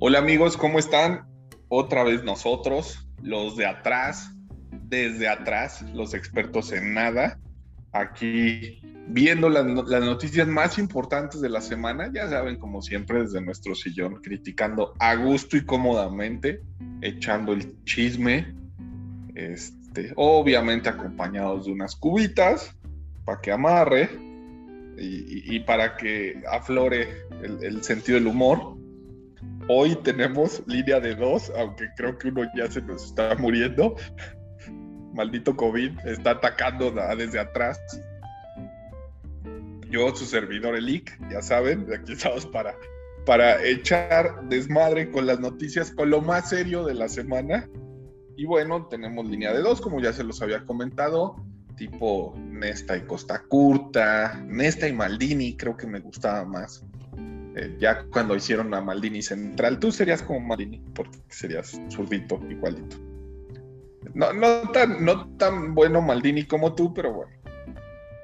Hola amigos, ¿cómo están? Otra vez nosotros, los de atrás, desde atrás, los expertos en nada, aquí viendo las, noticias más importantes de la semana, ya saben, como siempre, desde nuestro sillón, criticando a gusto y cómodamente, echando el chisme, este, obviamente acompañados de unas cubitas para que amarre y, para que aflore el sentido del humor Hoy tenemos línea de dos, aunque creo que uno ya se nos está muriendo. Maldito COVID está atacando desde atrás. Yo, su servidor Elic, ya saben, aquí estamos para, para echar desmadre con las noticias, con lo más serio de la semana. Y bueno, tenemos línea de dos, como ya se los había comentado, tipo Nesta y Costa Curta, Nesta y Maldini, creo que me gustaba más. Eh, ya cuando hicieron a Maldini central, tú serías como Maldini, porque serías zurdito, igualito. No, no, tan, no tan bueno Maldini como tú, pero bueno.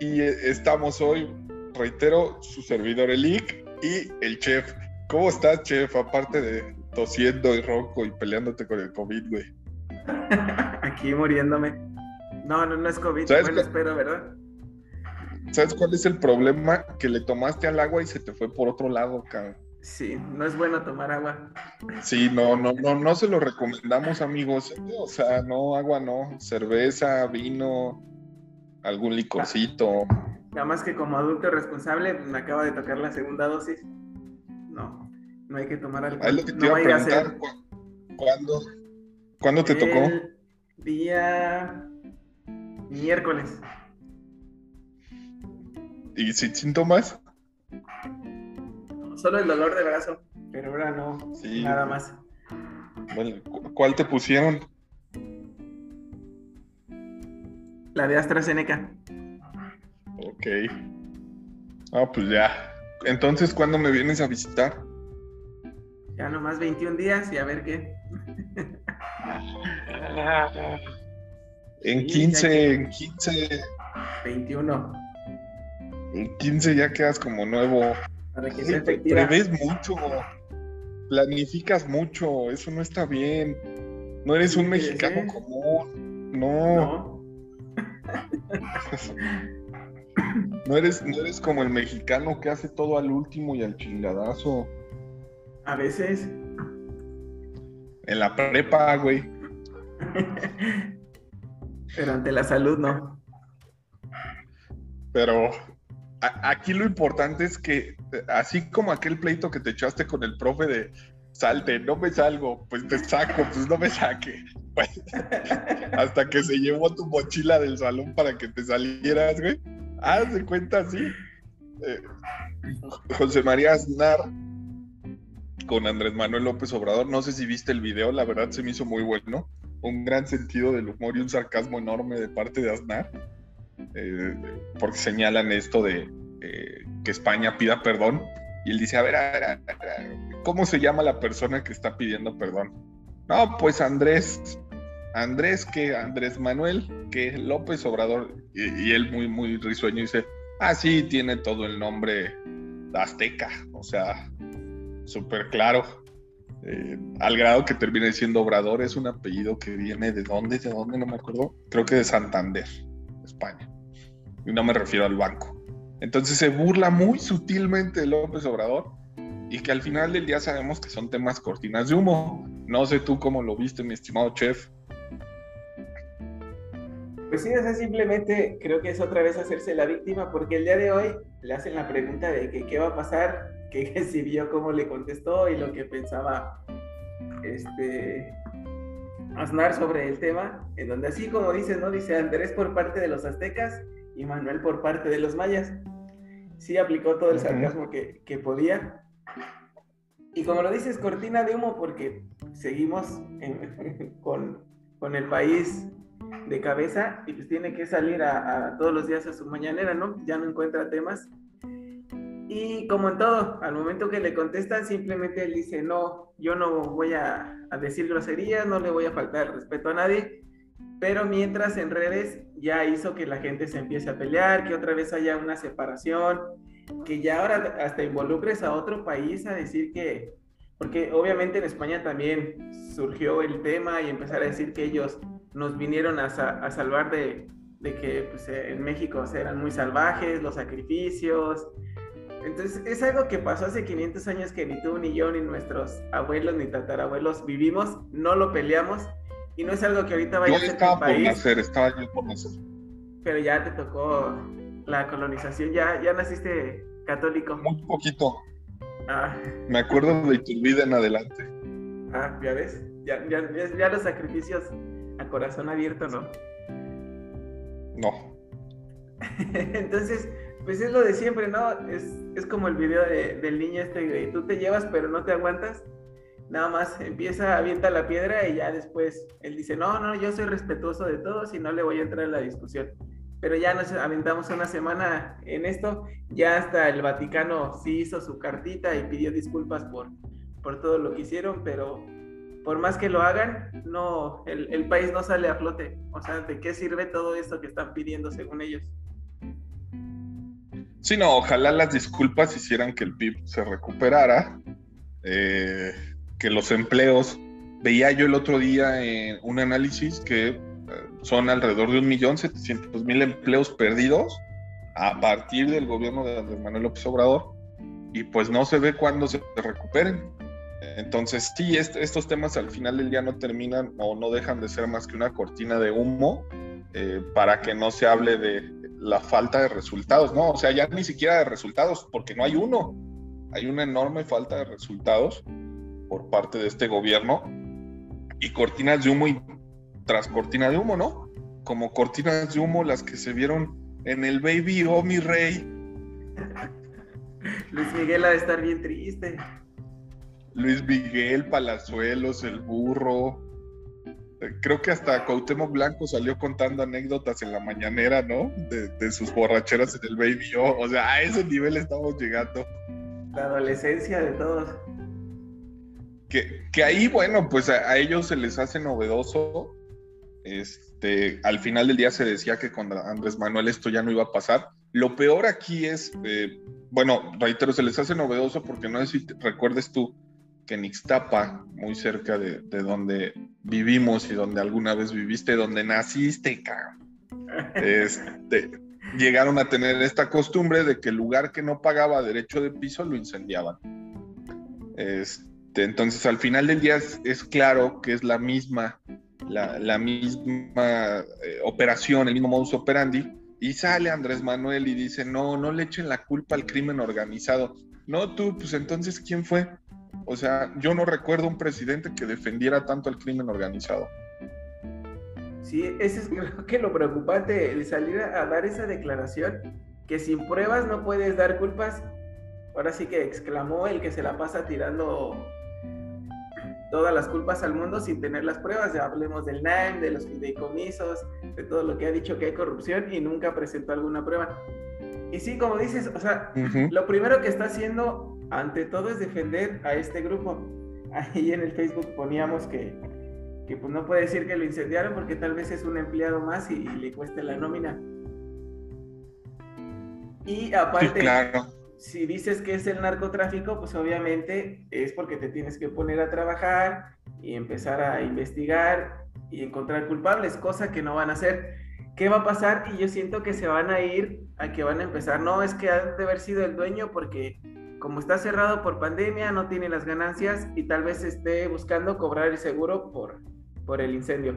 Y eh, estamos hoy, reitero, su servidor Elic y el chef. ¿Cómo estás, chef? Aparte de tosiendo y ronco y peleándote con el COVID, güey. Aquí muriéndome. No, no, no es COVID. Bueno, espero, ¿verdad? ¿Sabes cuál es el problema? Que le tomaste al agua y se te fue por otro lado, cabrón. Sí, no es bueno tomar agua. Sí, no, no, no, no se lo recomendamos, amigos. O sea, no, agua no. Cerveza, vino, algún licorcito. Nada más que como adulto responsable me acaba de tocar la segunda dosis. No, no hay que tomar algo. Ahí lo que te iba a preguntar, ¿cuándo, ¿cuándo te tocó? Día miércoles. ¿Y sin síntomas? Solo el dolor de brazo, pero ahora no, nada más. Bueno, ¿cuál te pusieron? La de AstraZeneca. Ok. Ah, pues ya. Entonces, ¿cuándo me vienes a visitar? Ya nomás 21 días y a ver qué. en 15, en 15. 21. En 15 ya quedas como nuevo. Para que sea efectiva. Prevés mucho, planificas mucho, eso no está bien. No eres un mexicano común, no. No. eres, no eres como el mexicano que hace todo al último y al chingadazo. A veces. En la prepa, güey. Pero ante la salud, no. Pero aquí lo importante es que, así como aquel pleito que te echaste con el profe de salte, no me salgo, pues te saco, pues no me saque. Hasta que se llevó tu mochila del salón para que te salieras, güey. Haz de cuenta así. Eh, José María Aznar con Andrés Manuel López Obrador. No sé si viste el video, la verdad se me hizo muy bueno. Un gran sentido del humor y un sarcasmo enorme de parte de Aznar. Eh, porque señalan esto de eh, que España pida perdón. Y él dice, a ver, a ver, a ver, ¿cómo se llama la persona que está pidiendo perdón? No, pues Andrés, Andrés que Andrés Manuel, que López Obrador, y, él muy, muy risueño dice, ah, sí, tiene todo el nombre azteca, o sea, súper claro. Eh, al grado que termina diciendo Obrador, es un apellido que viene de dónde, de dónde, no me acuerdo, creo que de Santander. España. Y no me refiero al banco. Entonces se burla muy sutilmente de López Obrador y que al final del día sabemos que son temas cortinas de humo. No sé tú cómo lo viste, mi estimado chef. Pues sí, o simplemente creo que es otra vez hacerse la víctima, porque el día de hoy le hacen la pregunta de que qué va a pasar, que, si vio cómo le contestó y lo que pensaba este Aznar sobre el tema, en donde así como dice, ¿no? Dice Andrés por parte de los aztecas y Manuel por parte de los mayas. Sí aplicó todo el sarcasmo que, que podía. Y como lo dices, cortina de humo porque seguimos con, con, el país de cabeza y pues tiene que salir a, a, todos los días a su mañanera, ¿no? Ya no encuentra temas y como en todo, al momento que le contestan, simplemente él dice, no, yo no voy a, decir groserías, no le voy a faltar respeto a nadie, pero mientras en redes ya hizo que la gente se empiece a pelear, que otra vez haya una separación, que ya ahora hasta involucres a otro país a decir que, porque obviamente en España también surgió el tema y empezar a decir que ellos nos vinieron a, a salvar de, de que pues, en México eran muy salvajes, los sacrificios. Entonces es algo que pasó hace 500 años que ni tú, ni yo, ni nuestros abuelos, ni tatarabuelos vivimos, no lo peleamos y no es algo que ahorita vaya a ser estaba por nacer, estaba yo por nacer. Pero ya te tocó la colonización, ya, ya naciste católico. Muy poquito. Ah. Me acuerdo de vida en adelante. Ah, ya ves, ya, ya, ya los sacrificios a corazón abierto, ¿no? No. Entonces, pues es lo de siempre, ¿no? Es, es como el video de, del niño este de tú te llevas pero no te aguantas. Nada más empieza, avienta la piedra y ya después él dice, no, no, yo soy respetuoso de todos y no le voy a entrar en la discusión. Pero ya nos aventamos una semana en esto, ya hasta el Vaticano sí hizo su cartita y pidió disculpas por, por todo lo que hicieron, pero por más que lo hagan, no, el, país no sale a flote. O sea, ¿de qué sirve todo esto que están pidiendo según ellos? Sí, no, ojalá las disculpas hicieran que el PIB se recuperara, eh, que los empleos, veía yo el otro día en un análisis que eh, son alrededor de un millón setecientos mil empleos perdidos a partir del gobierno de Manuel López Obrador y pues no se ve cuándo se recuperen. Entonces, sí, estos temas al final del día no terminan o no dejan de ser más que una cortina de humo eh, para que no se hable de la falta de resultados, ¿no? O sea, ya ni siquiera de resultados, porque no hay uno. Hay una enorme falta de resultados por parte de este gobierno y cortinas de humo y tras cortina de humo, ¿no? Como cortinas de humo las que se vieron en el Baby Oh mi rey. Luis Miguel ha de estar bien triste. Luis Miguel, Palazuelos, el burro. Creo que hasta Cuauhtémoc Blanco salió contando anécdotas en la mañanera, ¿no? De, sus borracheras en el Baby O. O sea, a ese nivel estamos llegando. La adolescencia de todos. Que, que ahí, bueno, pues a, ellos se les hace novedoso. Este, al final del día se decía que con Andrés Manuel esto ya no iba a pasar. Lo peor aquí es, eh, bueno, reitero, se les hace novedoso porque no sé si recuerdes tú, que en Ixtapa, muy cerca de, donde vivimos y donde alguna vez viviste, donde naciste, este, llegaron a tener esta costumbre de que el lugar que no pagaba derecho de piso lo incendiaban. Este, entonces, al final del día es, claro que es la misma, la, misma eh, operación, el mismo modus operandi, y sale Andrés Manuel y dice, no, no le echen la culpa al crimen organizado. No, tú, pues entonces, ¿quién fue? O sea, yo no recuerdo un presidente que defendiera tanto el crimen organizado. Sí, ese es creo que lo preocupante, el salir a, dar esa declaración, que sin pruebas no puedes dar culpas. Ahora sí que exclamó el que se la pasa tirando todas las culpas al mundo sin tener las pruebas. Ya hablemos del NAIM, de los fideicomisos, de todo lo que ha dicho que hay corrupción y nunca presentó alguna prueba. Y sí, como dices, o sea, lo primero que está haciendo ante todo es defender a este grupo. Ahí en el Facebook poníamos que, que pues no puede decir que lo incendiaron porque tal vez es un empleado más y, le cueste la nómina. Y aparte, si dices que es el narcotráfico, pues obviamente es porque te tienes que poner a trabajar y empezar a investigar y encontrar culpables, cosa que no van a hacer. ¿Qué va a pasar? Y yo siento que se van a ir a que van a empezar. No, es que ha de haber sido el dueño porque como está cerrado por pandemia, no tiene las ganancias y tal vez esté buscando cobrar el seguro por, por el incendio.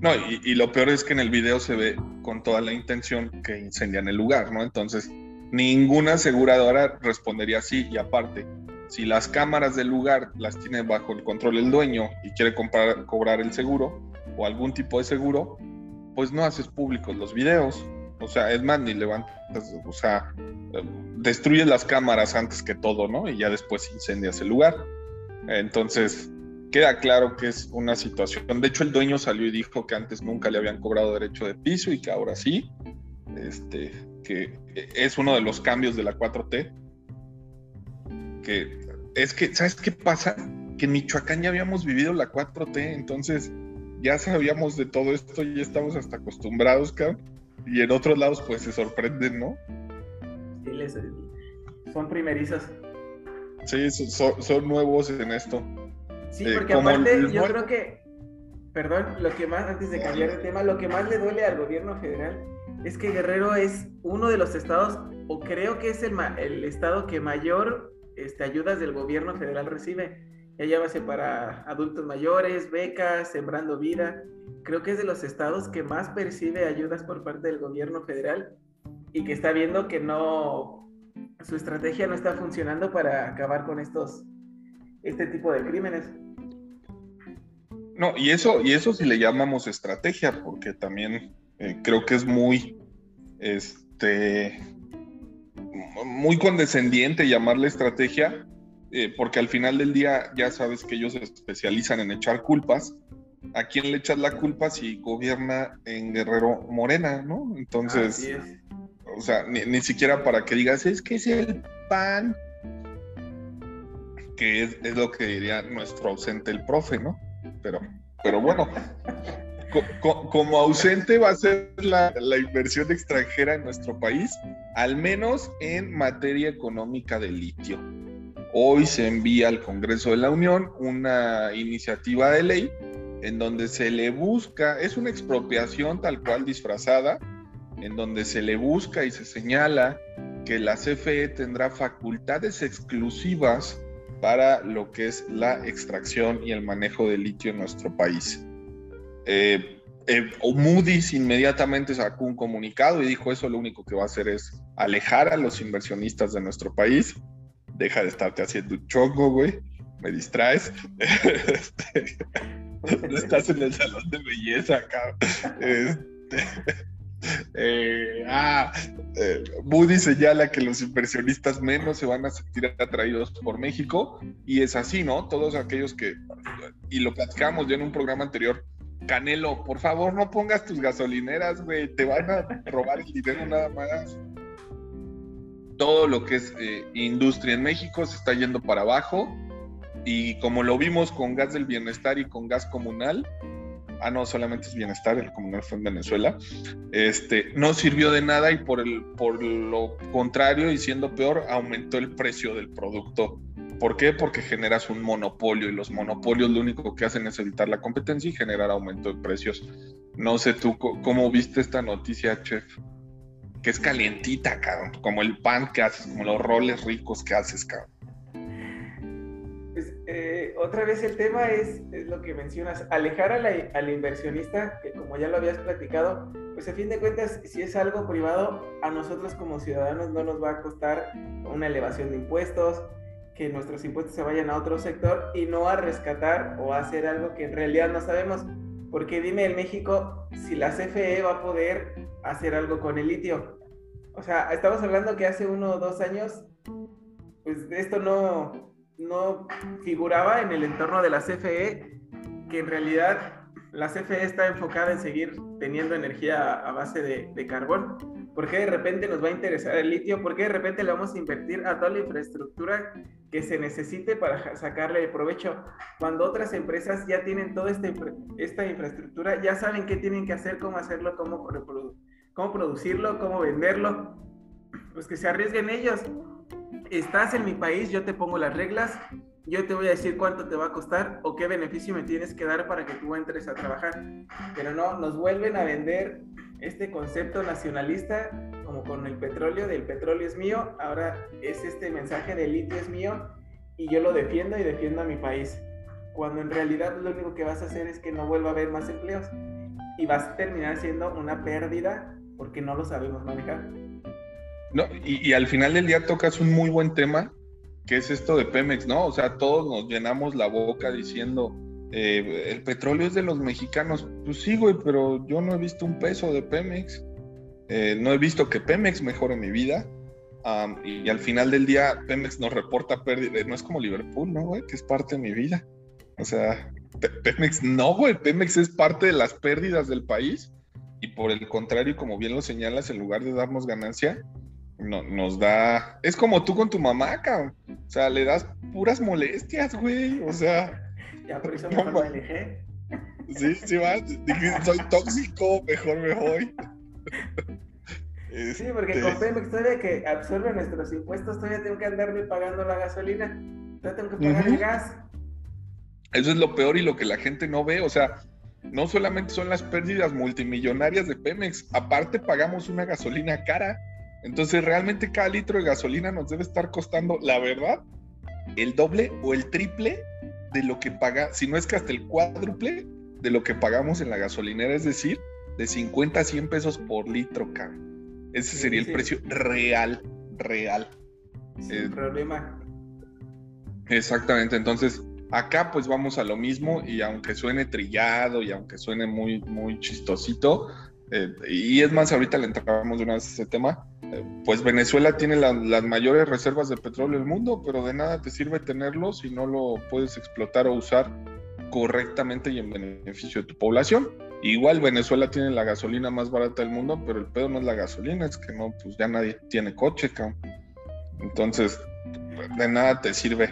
No, y, lo peor es que en el video se ve con toda la intención que incendian el lugar, ¿no? Entonces, ninguna aseguradora respondería así y aparte, si las cámaras del lugar las tiene bajo el control el dueño y quiere comprar, cobrar el seguro o algún tipo de seguro, pues no haces públicos los videos. O sea, es más, ni levantas, o sea, destruyes las cámaras antes que todo, ¿no? Y ya después incendias el lugar. Entonces, queda claro que es una situación. De hecho, el dueño salió y dijo que antes nunca le habían cobrado derecho de piso y que ahora sí. Este, que es uno de los cambios de la 4T. Que es que, ¿sabes qué pasa? Que en Michoacán ya habíamos vivido la 4T, entonces ya sabíamos de todo esto, y estamos hasta acostumbrados, cabrón y en otros lados pues se sorprenden, ¿no? Sí, les, son primerizos. Sí, son, nuevos en esto. Sí, eh, porque aparte yo creo que, perdón, lo que más, antes de cambiar de tema, lo que más le duele al gobierno federal es que Guerrero es uno de los estados, o creo que es el, el estado que mayor este, ayudas del gobierno federal recibe. Llámase para adultos mayores, becas, sembrando vida. Creo que es de los estados que más percibe ayudas por parte del gobierno federal y que está viendo que no, su estrategia no está funcionando para acabar con estos, este tipo de crímenes. No, y eso, y eso sí le llamamos estrategia, porque también eh, creo que es muy, este, muy condescendiente llamarle estrategia, eh, porque al final del día ya sabes que ellos se especializan en echar culpas. ¿A quién le echas la culpa si gobierna en Guerrero Morena, no? Entonces, o sea, ni, siquiera para que digas, es que es el pan, que es, lo que diría nuestro ausente el profe, ¿no? Pero, pero bueno, como ausente va a ser la, inversión extranjera en nuestro país, al menos en materia económica de litio. Hoy se envía al Congreso de la Unión una iniciativa de ley en donde se le busca, es una expropiación tal cual disfrazada, en donde se le busca y se señala que la CFE tendrá facultades exclusivas para lo que es la extracción y el manejo de litio en nuestro país. Eh, eh, Moody's inmediatamente sacó un comunicado y dijo eso lo único que va a hacer es alejar a los inversionistas de nuestro país. Deja de estarte haciendo un chongo, güey. Me distraes. Este, estás en el salón de belleza, acá. Este, eh, ah, eh, Moody señala que los inversionistas menos se van a sentir atraídos por México y es así, ¿no? Todos aquellos que, y lo platicamos ya en un programa anterior, Canelo, por favor no pongas tus gasolineras, güey, te van a robar el dinero nada más. Todo lo que es eh, industria en México se está yendo para abajo y como lo vimos con gas del bienestar y con gas comunal, ah no, solamente es bienestar, el comunal fue en Venezuela, este, no sirvió de nada y por, el, por lo contrario y siendo peor, aumentó el precio del producto ¿Por qué? Porque generas un monopolio y los monopolios lo único que hacen es evitar la competencia y generar aumento de precios. No sé tú cómo viste esta noticia, chef. Que es calientita, cabrón. Como el pan que haces, como los roles ricos que haces, cabrón. Pues, eh, otra vez el tema es, lo que mencionas, alejar al inversionista, que como ya lo habías platicado, pues a fin de cuentas, si es algo privado, a nosotros como ciudadanos no nos va a costar una elevación de impuestos, que nuestros impuestos se vayan a otro sector y no a rescatar o a hacer algo que en realidad no sabemos. Porque dime en México si la CFE va a poder hacer algo con el litio. O sea, estamos hablando que hace uno o dos años, pues esto no, no figuraba en el entorno de la CFE, que en realidad la CFE está enfocada en seguir teniendo energía a base de, de carbón ¿Por qué de repente nos va a interesar el litio? ¿Por qué de repente le vamos a invertir a toda la infraestructura que se necesite para sacarle provecho? Cuando otras empresas ya tienen toda esta, esta infraestructura, ya saben qué tienen que hacer, cómo hacerlo, cómo, cómo producirlo, cómo venderlo. Pues que se arriesguen ellos. Estás en mi país, yo te pongo las reglas, yo te voy a decir cuánto te va a costar o qué beneficio me tienes que dar para que tú entres a trabajar. Pero no, nos vuelven a vender este concepto nacionalista, como con el petróleo, del petróleo es mío, ahora es este mensaje del litio es mío y yo lo defiendo y defiendo a mi país. Cuando en realidad lo único que vas a hacer es que no vuelva a haber más empleos y vas a terminar siendo una pérdida porque no lo sabemos manejar. No, y, y al final del día tocas un muy buen tema, que es esto de Pemex, ¿no? O sea, todos nos llenamos la boca diciendo, eh, el petróleo es de los mexicanos. Pues sí, güey, pero yo no he visto un peso de Pemex. Eh, no he visto que Pemex mejore mi vida. y, al final del día, Pemex nos reporta pérdida. No es como Liverpool, ¿no, güey? Que es parte de mi vida. O sea, Pemex no, güey. Pemex es parte de las pérdidas del país. Y por el contrario, como bien lo señalas, en lugar de darnos ganancia, no, nos da. Es como tú con tu mamá, cabrón. O sea, le das puras molestias, güey. O sea ya por eso mejor me alejé. Sí, sí, va. soy tóxico, mejor me voy. Sí, porque con Pemex todavía que absorbe nuestros impuestos, todavía tengo que andarme pagando la gasolina, todavía tengo que pagar el gas. Eso es lo peor y lo que la gente no ve, o sea, no solamente son las pérdidas multimillonarias de Pemex, aparte pagamos una gasolina cara. Entonces realmente cada litro de gasolina nos debe estar costando, la verdad, el doble o el triple de lo que paga, si no es que hasta el cuádruple de lo que pagamos en la gasolinera, es decir, de 50 a 100 pesos por litro, cara. Ese sería el precio real, real. Sin problema. Exactamente, entonces acá pues vamos a lo mismo y aunque suene trillado y aunque suene muy, muy chistosito, eh, y es más, ahorita le entramos de una vez a ese tema, eh, pues Venezuela tiene las mayores reservas de petróleo del mundo, pero de nada te sirve tenerlo si no lo puedes explotar o usar correctamente y en beneficio de tu población. Igual Venezuela tiene la gasolina más barata del mundo, pero el pedo no es la gasolina, es que no, pues ya nadie tiene coche. Entonces, de nada te sirve.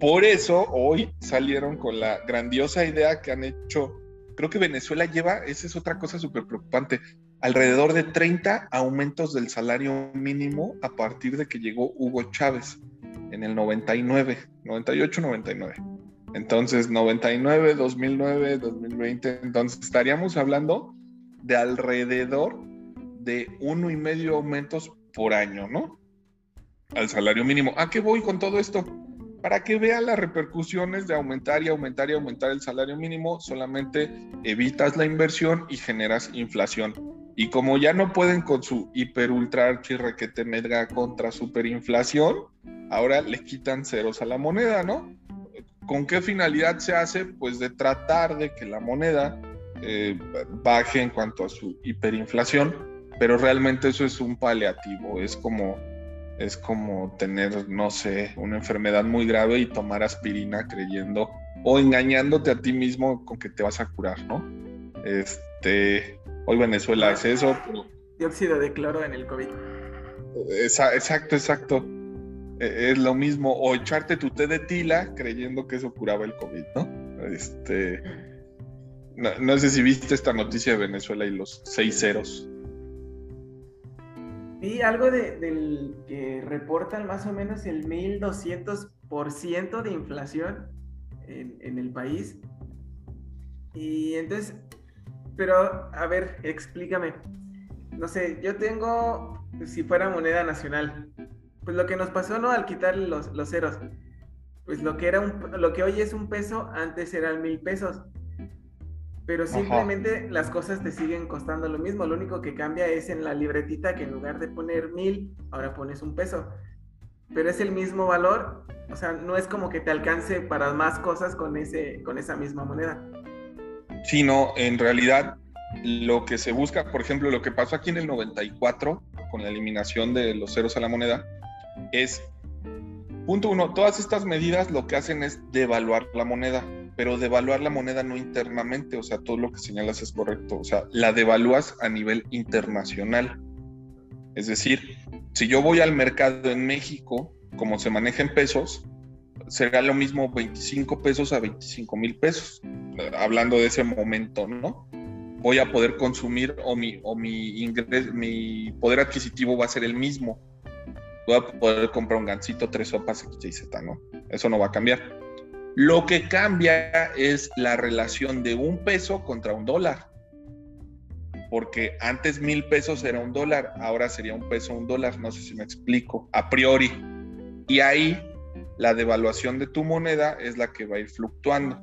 Por, eso hoy salieron con la grandiosa idea que han hecho, creo que Venezuela lleva, esa es otra cosa súper preocupante, alrededor de 30 aumentos del salario mínimo a partir de que llegó Hugo Chávez en el 99, 98, 99. Entonces, 99, 2009, 2020, entonces estaríamos hablando de alrededor de uno y medio aumentos por año, ¿no? Al salario mínimo. ¿A qué voy con todo esto? Para que vean las repercusiones de aumentar y aumentar y aumentar el salario mínimo, solamente evitas la inversión y generas inflación. Y como ya no pueden con su hiper ultra archi requete medga contra superinflación, ahora le quitan ceros a la moneda, ¿no? ¿Con qué finalidad se hace? Pues de tratar de que la moneda eh, baje en cuanto a su hiperinflación, pero realmente eso es un paliativo, es como, es como tener, no sé, una enfermedad muy grave y tomar aspirina creyendo o engañándote a ti mismo con que te vas a curar, ¿no? Este, hoy Venezuela es eso. Dióxido de cloro en el COVID. Exacto, exacto. E, es lo mismo, o echarte tu té de tila creyendo que eso curaba el COVID, ¿no? Este, no, sé si viste esta noticia de Venezuela y los seis ceros. Vi algo de, del que reportan más o menos el 1200% de inflación en, en el país. Y entonces, pero a ver, explícame. No sé, yo tengo, si fuera moneda nacional, pues lo que nos pasó, ¿no? Al quitar los, los ceros. Pues lo que, era un, lo que hoy es un peso, antes eran mil pesos. Pero simplemente las cosas te siguen costando lo mismo. Lo único que cambia es en la libretita que en lugar de poner mil, ahora pones un peso. Pero es el mismo valor. O sea, no es como que te alcance para más cosas con, ese, con esa misma moneda. Sí, no, en realidad lo que se busca, por ejemplo, lo que pasó aquí en el 94 con la eliminación de los ceros a la moneda, es, punto uno, todas estas medidas lo que hacen es devaluar la moneda, pero devaluar la moneda no internamente, o sea, todo lo que señalas es correcto, o sea, la devalúas a nivel internacional. Es decir, si yo voy al mercado en México, como se maneja en pesos, será lo mismo 25 pesos a 25 mil pesos, hablando de ese momento, ¿no? Voy a poder consumir o mi, o mi, mi poder adquisitivo va a ser el mismo voy a poder comprar un gancito, tres sopas, X, Z, ¿no? Eso no va a cambiar. Lo que cambia es la relación de un peso contra un dólar. Porque antes mil pesos era un dólar, ahora sería un peso un dólar, no sé si me explico, a priori. Y ahí la devaluación de tu moneda es la que va a ir fluctuando.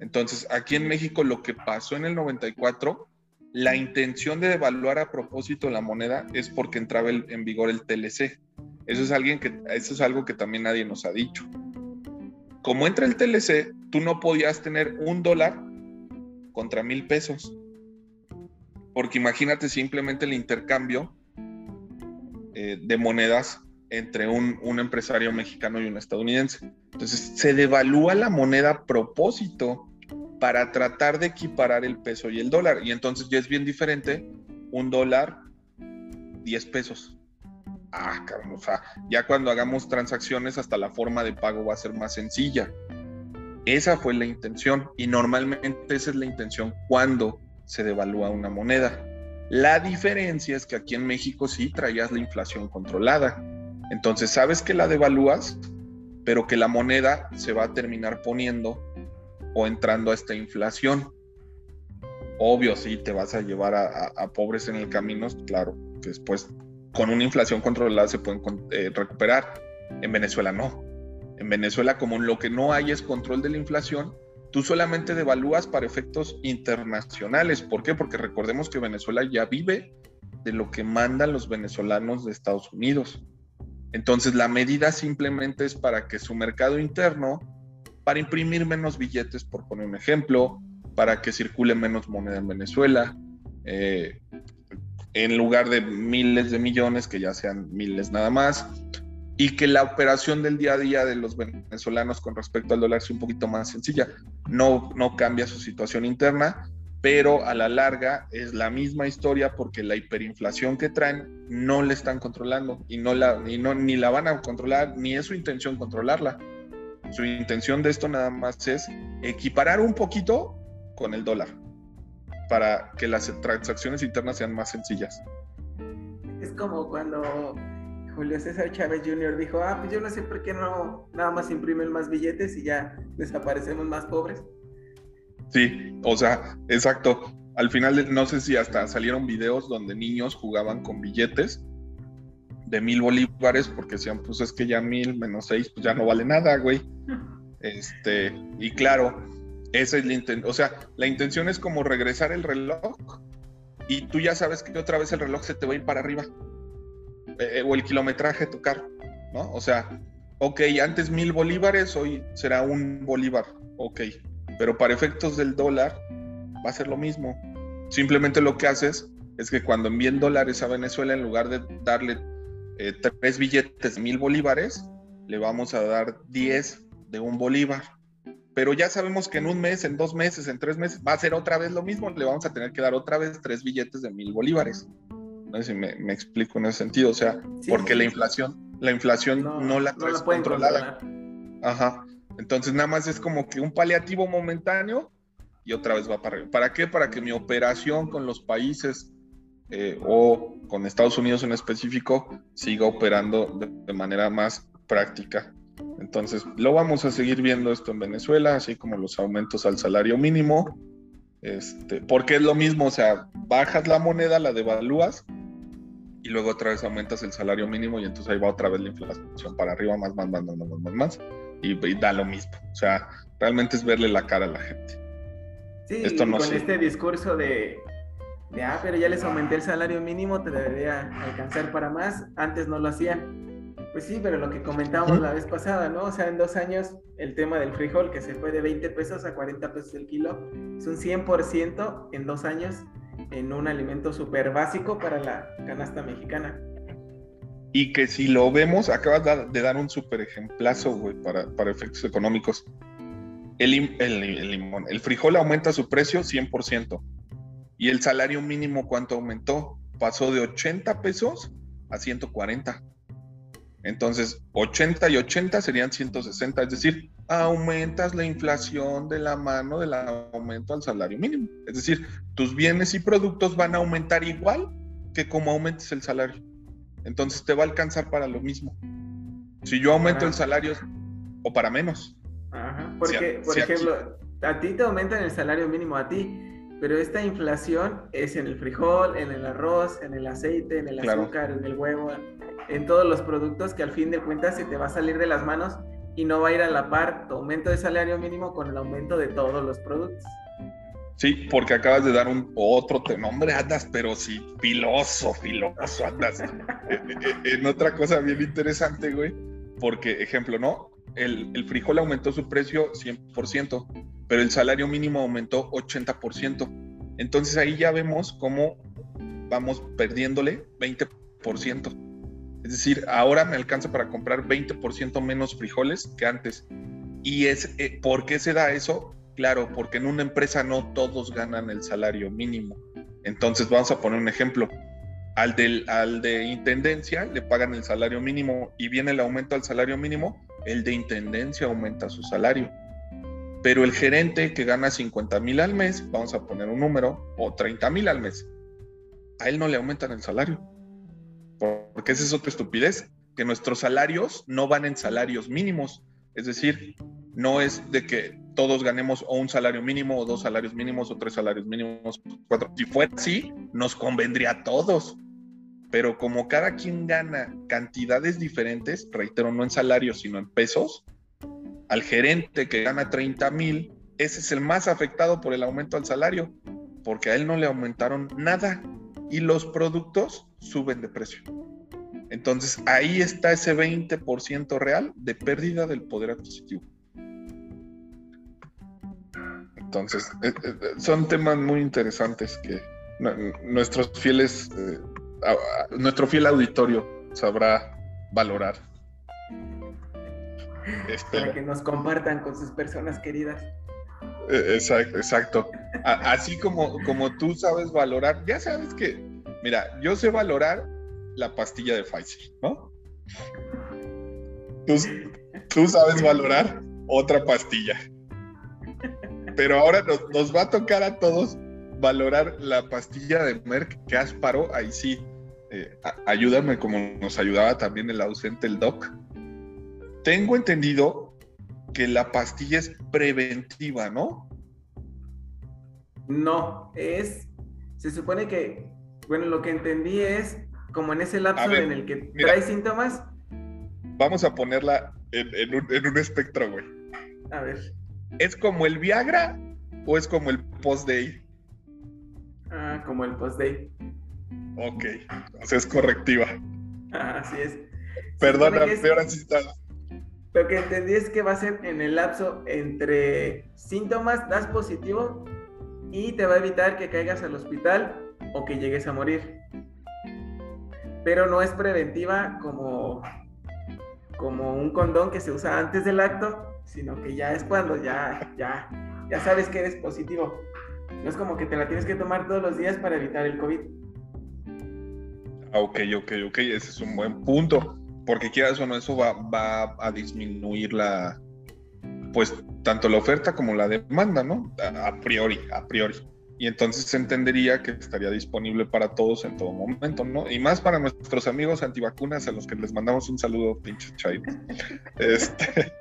Entonces, aquí en México lo que pasó en el 94, la intención de devaluar a propósito la moneda es porque entraba en vigor el TLC, eso es, alguien que, eso es algo que también nadie nos ha dicho. Como entra el TLC, tú no podías tener un dólar contra mil pesos. Porque imagínate simplemente el intercambio eh, de monedas entre un, un, empresario mexicano y un estadounidense. Entonces se devalúa la moneda a propósito para tratar de equiparar el peso y el dólar. Y entonces ya es bien diferente un dólar, 10 pesos ah, cabrón, o sea, ya cuando hagamos transacciones hasta la forma de pago va a ser más sencilla. Esa fue la intención y normalmente esa es la intención cuando se devalúa una moneda. La diferencia es que aquí en México sí traías la inflación controlada. Entonces sabes que la devalúas, pero que la moneda se va a terminar poniendo o entrando a esta inflación. Obvio, sí, te vas a llevar a, pobres en el camino, claro, después con una inflación controlada se pueden eh, recuperar. En Venezuela no. En Venezuela, como lo que no hay es control de la inflación, tú solamente devalúas para efectos internacionales. ¿Por qué? Porque recordemos que Venezuela ya vive de lo que mandan los venezolanos de Estados Unidos. Entonces la medida simplemente es para que su mercado interno, para imprimir menos billetes, por poner un ejemplo, para que circule menos moneda en Venezuela, eh, en lugar de miles de millones, que ya sean miles nada más, y que la operación del día a día de los venezolanos con respecto al dólar sea un poquito más sencilla. No, no cambia su situación interna, pero a la larga es la misma historia porque la hiperinflación que traen no la están controlando y no la, no, ni la van a controlar, ni es su intención controlarla. Su intención de esto nada más es equiparar un poquito con el dólar para que las transacciones internas sean más sencillas. Es como cuando Julio César Chávez Jr. dijo, ah, pues yo no sé por qué no nada más imprimen más billetes y ya desaparecemos más pobres. Sí, o sea, exacto. Al final, no sé si hasta salieron videos donde niños jugaban con billetes de mil bolívares porque decían, pues es que ya mil menos seis, pues ya no vale nada, güey. Este, y claro, esa es la intención, o sea, la intención es como regresar el reloj y tú ya sabes que otra vez el reloj se te va a ir para arriba. Eh, o el kilometraje de tu carro, ¿no? O sea, ok, antes mil bolívares, hoy será un bolívar, ok, pero para efectos del dólar va a ser lo mismo. Simplemente lo que haces es que cuando envíen dólares a Venezuela, en lugar de darle eh, tres billetes mil bolívares, le vamos a dar diez de un bolívar. Pero ya sabemos que en un mes, en dos meses, en tres meses, va a ser otra vez lo mismo. Le vamos a tener que dar otra vez tres billetes de mil bolívares. No sé si me, explico en ese sentido, o sea, porque la inflación, la inflación no, la traes controlada. Ajá. Entonces nada más es como que un paliativo momentáneo y otra vez va para arriba. ¿Para qué? Para que mi operación con los países eh, o con Estados Unidos en específico siga operando de, manera más práctica. Entonces, lo vamos a seguir viendo esto en Venezuela, así como los aumentos al salario mínimo, este, porque es lo mismo, o sea, bajas la moneda, la devalúas y luego otra vez aumentas el salario mínimo y entonces ahí va otra vez la inflación para arriba, más, más, más, más, más, más, más, y, da lo mismo. O sea, realmente es verle la cara a la gente. Sí, Esto no con este discurso de, de, ah, pero ya les aumenté el salario mínimo, te debería alcanzar para más, antes no lo hacían. Pues sí, pero lo que comentábamos la vez pasada, ¿no? O sea, en dos años el tema del frijol que se fue de 20 pesos a 40 pesos el kilo, es un 100% en dos años en un alimento súper básico para la canasta mexicana. Y que si lo vemos, acabas de dar un súper ejemplazo, güey, para, para, efectos económicos. El, el, limón, el frijol aumenta su precio 100%. ¿Y el salario mínimo cuánto aumentó? Pasó de 80 pesos a 140. Entonces, 80 y 80 serían 160, es decir, aumentas la inflación de la mano del aumento al salario mínimo. Es decir, tus bienes y productos van a aumentar igual que como aumentes el salario. Entonces te va a alcanzar para lo mismo. Si yo aumento el salario o para menos. Ajá, porque, por ejemplo, a ti te aumentan el salario mínimo a ti, pero esta inflación es en el frijol, en el arroz, en el aceite, en el azúcar, en el huevo, en todos los productos que al fin de cuentas se te va a salir de las manos y no va a ir a la par tu aumento de salario mínimo con el aumento de todos los productos. Sí, porque acabas de dar un otro nombre, andas, pero sí, filoso, filoso, andas. Eh, en otra cosa bien interesante, güey, porque, ejemplo, ¿no? El, el, frijol aumentó su precio 100%, pero el salario mínimo aumentó 80%. Entonces ahí ya vemos cómo vamos perdiéndole 20%. Es decir, ahora me alcanza para comprar 20% menos frijoles que antes. ¿Y es, eh, por qué se da eso? Claro, porque en una empresa no todos ganan el salario mínimo. Entonces vamos a poner un ejemplo. Al, del, al de intendencia le pagan el salario mínimo y viene el aumento al salario mínimo, el de intendencia aumenta su salario. Pero el gerente que gana 50 mil al mes, vamos a poner un número, o 30 mil al mes, a él no le aumentan el salario. Porque esa es otra estupidez, que nuestros salarios no van en salarios mínimos. Es decir, no es de que todos ganemos o un salario mínimo, o dos salarios mínimos, o tres salarios mínimos, cuatro. Si fuera así, nos convendría a todos. Pero como cada quien gana cantidades diferentes, reitero, no en salarios, sino en pesos, al gerente que gana 30 mil, ese es el más afectado por el aumento al salario, porque a él no le aumentaron nada y los productos suben de precio. Entonces ahí está ese 20% real de pérdida del poder adquisitivo. Entonces, eh, eh, son temas muy interesantes que nuestros fieles, eh, nuestro fiel auditorio sabrá valorar. Para que nos compartan con sus personas queridas. Exacto, exacto. Así como, como tú sabes valorar, ya sabes que, mira, yo sé valorar la pastilla de Pfizer, ¿no? Tú, tú sabes valorar otra pastilla. Pero ahora nos, va a tocar a todos valorar la pastilla de Merck que Asparo, ahí sí, eh, ayúdame como nos ayudaba también el ausente el doc. Tengo entendido que la pastilla es preventiva, ¿no? No, es, se supone que, bueno, lo que entendí es como en ese lapso en el que trae síntomas. Vamos a ponerla en, un, en un espectro, güey. A ver. ¿Es como el Viagra o es como el post-day? Ah, como el post-day. Ok, sea, es correctiva. Ah, así es. Perdona, peor Lo que entendí es que va a ser en el lapso entre síntomas, das positivo y te va a evitar que caigas al hospital o que llegues a morir. Pero no es preventiva como, como un condón que se usa antes del acto, sino que ya es cuando ya, ya, ya sabes que eres positivo. No es como que te la tienes que tomar todos los días para evitar el COVID. Ah, ok, ok, ok, ese es un buen punto, porque quieras o no, eso va, va a disminuir la, pues, tanto la oferta como la demanda, ¿no? A, priori, a priori. Y entonces se entendería que estaría disponible para todos en todo momento, ¿no? Y más para nuestros amigos antivacunas a los que les mandamos un saludo, pinches chaitos. este,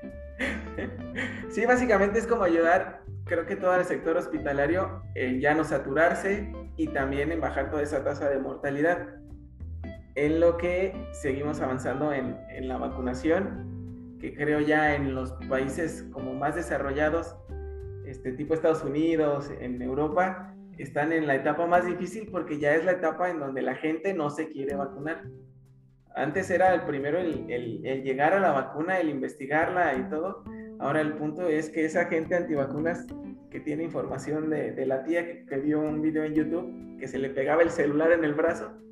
Sí, básicamente es como ayudar, creo que todo el sector hospitalario en ya no saturarse y también en bajar toda esa tasa de mortalidad. En lo que seguimos avanzando en, la vacunación, que creo ya en los países como más desarrollados, este tipo Estados Unidos, en Europa, están en la etapa más difícil porque ya es la etapa en donde la gente no se quiere vacunar. Antes era el primero el, llegar a la vacuna, el investigarla y todo. Ahora el punto es que esa gente antivacunas que tiene información de, la tía que, vio un video en YouTube que se le pegaba el celular en el brazo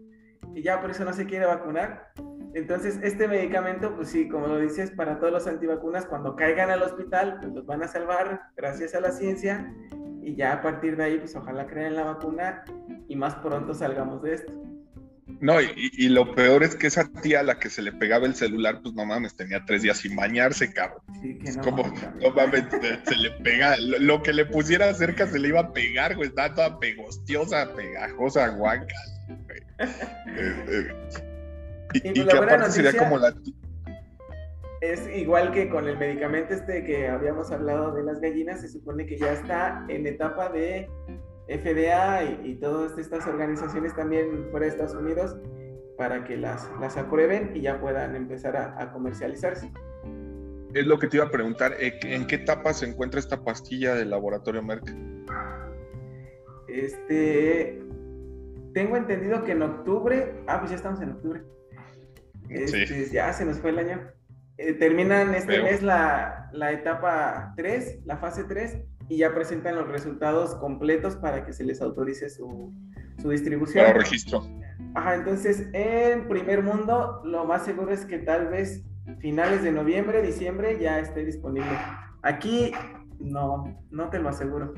y ya por eso no se quiere vacunar. Entonces, este medicamento, pues sí, como lo dices, para todos los antivacunas, cuando caigan al hospital, pues los van a salvar gracias a la ciencia y ya a partir de ahí, pues ojalá crean la vacuna y más pronto salgamos de esto. No, y, lo peor es que esa tía a la que se le pegaba el celular, pues no mames, tenía tres días sin bañarse, cabrón. Sí, que no, como, no mames, se, le pega, lo, que le pusiera cerca se le iba a pegar, güey, estaba toda pegostiosa, pegajosa, guanca. Eh, eh, y, y, que aparte sería como la... Es igual que con el medicamento este que habíamos hablado de las gallinas, se supone que ya está en etapa de FDA y, todas estas organizaciones también fuera de Estados Unidos para que las, las aprueben y ya puedan empezar a, comercializarse. Es lo que te iba a preguntar, ¿en qué etapa se encuentra esta pastilla del laboratorio Merck? Este, tengo entendido que en octubre, ah, pues ya estamos en octubre. Este, ya se nos fue el año. Eh, terminan este mes la, la etapa 3, la fase 3, y ya presentan los resultados completos para que se les autorice su, su distribución. Para registro. Ajá, entonces en primer mundo lo más seguro es que tal vez finales de noviembre, diciembre ya esté disponible. Aquí no, no te lo aseguro.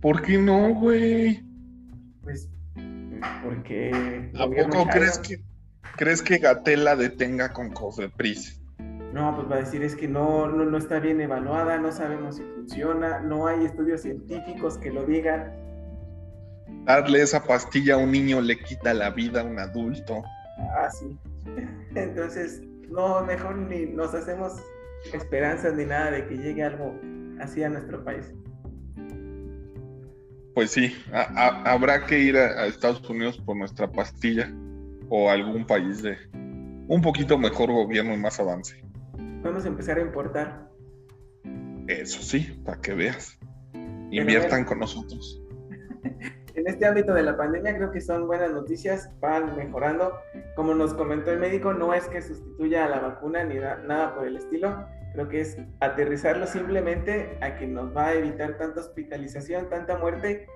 ¿Por qué no, güey? Pues porque... ¿A poco crees que, crees que Gatela detenga con Cofepris? No, pues va a decir es que no, no, está bien evaluada, no sabemos si funciona, no hay estudios científicos que lo digan. darle esa pastilla a un niño le quita la vida a un adulto. Ah, sí. Entonces, no, mejor ni nos hacemos esperanzas ni nada de que llegue algo así a nuestro país. Pues sí, habrá que ir a, Estados Unidos por nuestra pastilla o algún país de un poquito mejor gobierno y más avance. Podemos empezar a importar. Eso sí, para que veas. Inviertan con nosotros. en este ámbito de la pandemia creo que son buenas noticias, van mejorando. Como nos comentó el médico, no es que sustituya a la vacuna ni nada por el estilo, creo que es aterrizarlo simplemente a que nos va a evitar tanta hospitalización, tanta muerte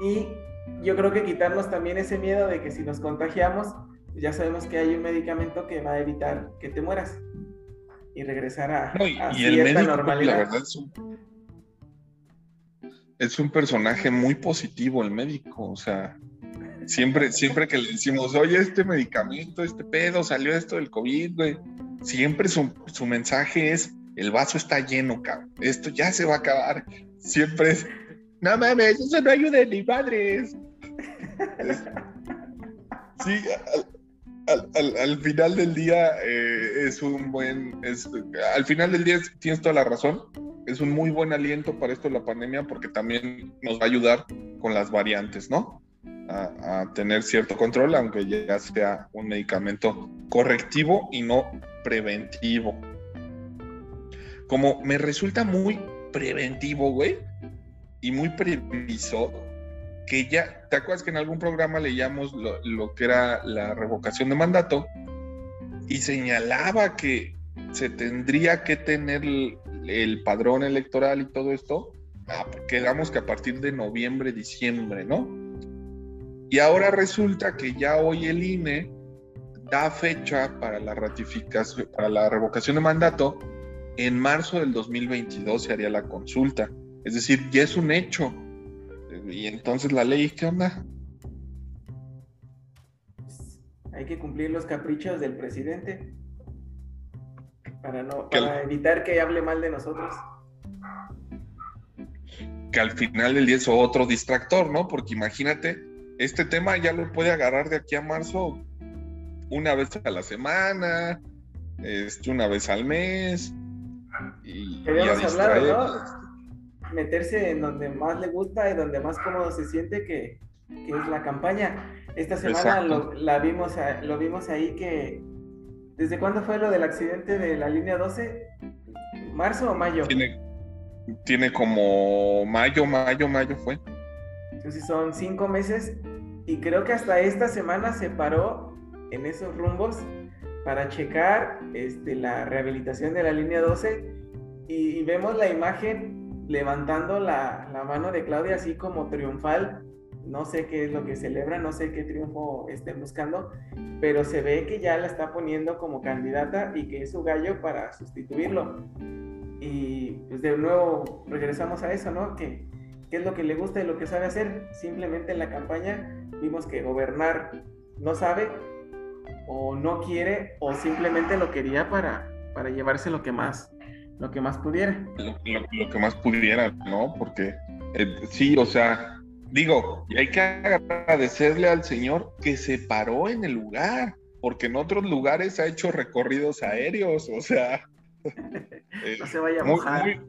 y yo creo que quitarnos también ese miedo de que si nos contagiamos, ya sabemos que hay un medicamento que va a evitar que te mueras y regresar a, cierta normalidad. La verdad es un, es un personaje muy positivo el médico, o sea, siempre, siempre que le decimos, oye, este medicamento, este pedo, salió esto del COVID, güey, siempre su, mensaje es, el vaso está lleno, cabrón, esto ya se va a acabar. Siempre es, no mames, eso no ayuda ni madres. sí, al, final del día eh, es un buen, al final del día tienes toda la razón, es un muy buen aliento para esto de la pandemia porque también nos va a ayudar con las variantes, ¿no? A, tener cierto control, aunque ya sea un medicamento correctivo y no preventivo. Como me resulta muy preventivo, güey, y muy previsor, que ya, ¿te acuerdas que en algún programa leíamos lo, que era la revocación de mandato? Y señalaba que se tendría que tener el padrón electoral y todo esto, ah, quedamos que a partir de noviembre, diciembre, ¿no? Y ahora resulta que ya hoy el INE da fecha para la ratificación, para la revocación de mandato, en marzo del 2022 se haría la consulta. Es decir, ya es un hecho. Y entonces la ley, ¿qué onda? Hay que cumplir los caprichos del presidente para, no, para evitar que hable mal de nosotros. Que al final del día es otro distractor, ¿no? Porque imagínate, este tema ya lo puede agarrar de aquí a marzo una vez a la semana, este, una vez al mes. Y, ¿no? Meterse en donde más le gusta y donde más cómodo se siente que, es la campaña. Esta semana lo, la vimos, lo vimos ahí que ¿Desde cuándo fue lo del accidente de la línea 12? ¿Marzo o mayo? Tiene, como mayo, mayo, mayo fue. Entonces son cinco meses y creo que hasta esta semana se paró en esos rumbos para checar este, la rehabilitación de la línea 12 y, vemos la imagen levantando la, la, mano de Claudia así como triunfal no sé qué es lo que celebra, no sé qué triunfo estén buscando, pero se ve que ya la está poniendo como candidata y que es su gallo para sustituirlo. Y pues de nuevo regresamos a eso, ¿no? Que, ¿Qué es lo que le gusta y lo que sabe hacer? Simplemente en la campaña vimos que gobernar no sabe o no quiere o simplemente lo quería para, para llevarse lo que más lo que más pudiera. Lo, que más pudiera, ¿no? Porque eh, sí, o sea, digo, y hay que agradecerle al Señor que se paró en el lugar, porque en otros lugares ha hecho recorridos aéreos, o sea. no se vaya a mojar.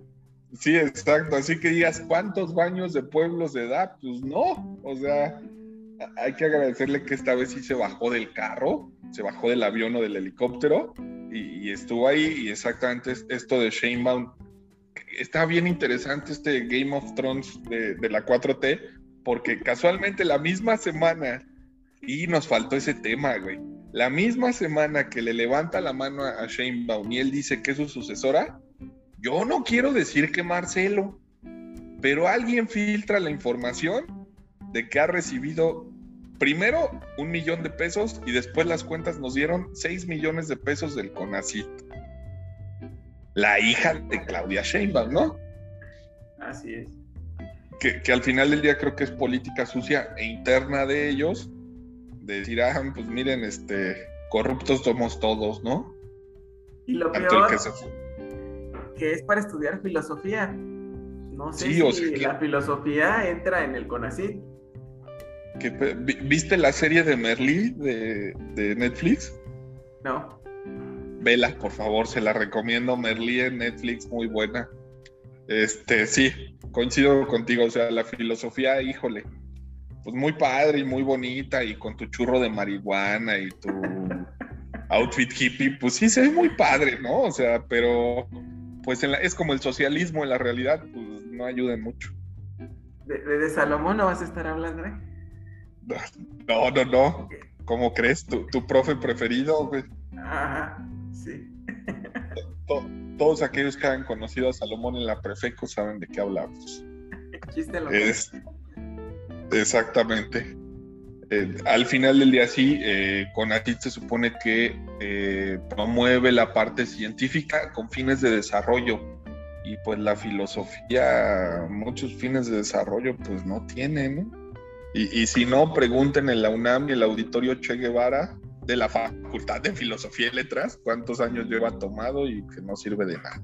sí, exacto. Así que digas, ¿cuántos baños de pueblos de edad? Pues no, o sea, hay que agradecerle que esta vez sí se bajó del carro, se bajó del avión o del helicóptero y, estuvo ahí. Y exactamente esto de Shanebaum. Está bien interesante este Game of Thrones de, la 4T, porque casualmente la misma semana, y nos faltó ese tema, güey, la misma semana que le levanta la mano a Shane Baum y él dice que es su sucesora, yo no quiero decir que Marcelo, pero alguien filtra la información de que ha recibido primero un millón de pesos y después las cuentas nos dieron seis millones de pesos del CONACIT. La hija de Claudia Sheinbaum, ¿no? Así es que, al final del día creo que es política sucia e interna de ellos, de decir, ah, pues miren, este, corruptos somos todos, ¿no? Y lo peor, que, es para estudiar filosofía. No sé si la filosofía entra en el CONACYT. ¿Viste la serie de Merlí de, de Netflix? No. Vela, por favor, se la recomiendo. Merlí en Netflix, muy buena. Este, sí, coincido contigo. O sea, la filosofía, híjole, pues muy padre y muy bonita, y con tu churro de marihuana y tu outfit hippie, pues sí se ve muy padre, ¿no? O sea, pero pues es como el socialismo en la realidad, pues no ayuda mucho. ¿De, de Salomón no vas a estar hablando, eh? No, no, no. ¿Cómo crees? ¿Tu, tu profe preferido, güey? Ajá, sí. Todos aquellos que han conocido a Salomón en la Prefeco saben de qué hablamos. Chiste lo es, Exactamente. Eh, al final del día sí, eh, Conatit se supone que eh, promueve la parte científica con fines de desarrollo y pues la filosofía muchos fines de desarrollo pues no tiene, ¿no? Y, si no, pregunten en la UNAM y el auditorio Che Guevara de la Facultad de Filosofía y Letras cuántos años lleva tomado y que no sirve de nada.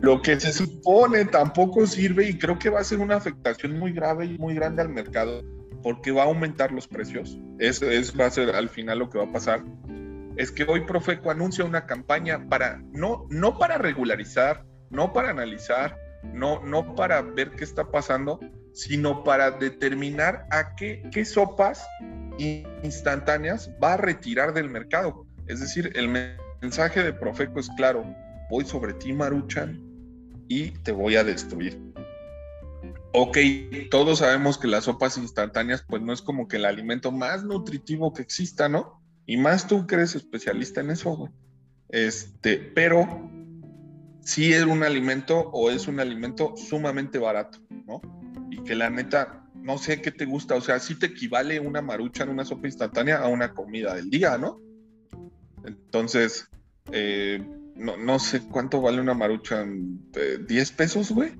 Lo que se supone tampoco sirve y creo que va a ser una afectación muy grave y muy grande al mercado porque va a aumentar los precios. Eso es, va a ser al final lo que va a pasar. Es que hoy Profeco anuncia una campaña para, no, no para regularizar, no para analizar, no, no para ver qué está pasando, sino para determinar a qué, qué sopas instantáneas va a retirar del mercado. Es decir, el mensaje de Profeco es claro, voy sobre ti Maruchan y te voy a destruir. Ok, todos sabemos que las sopas instantáneas pues no es como que el alimento más nutritivo que exista, ¿no? Y más tú que eres especialista en eso, güey. Este, pero sí es un alimento o es un alimento sumamente barato, ¿no? Y que la neta, no sé qué te gusta, o sea, sí te equivale una marucha en una sopa instantánea a una comida del día, ¿no? Entonces, eh, no, sé cuánto vale una marucha, ¿10 pesos, güey?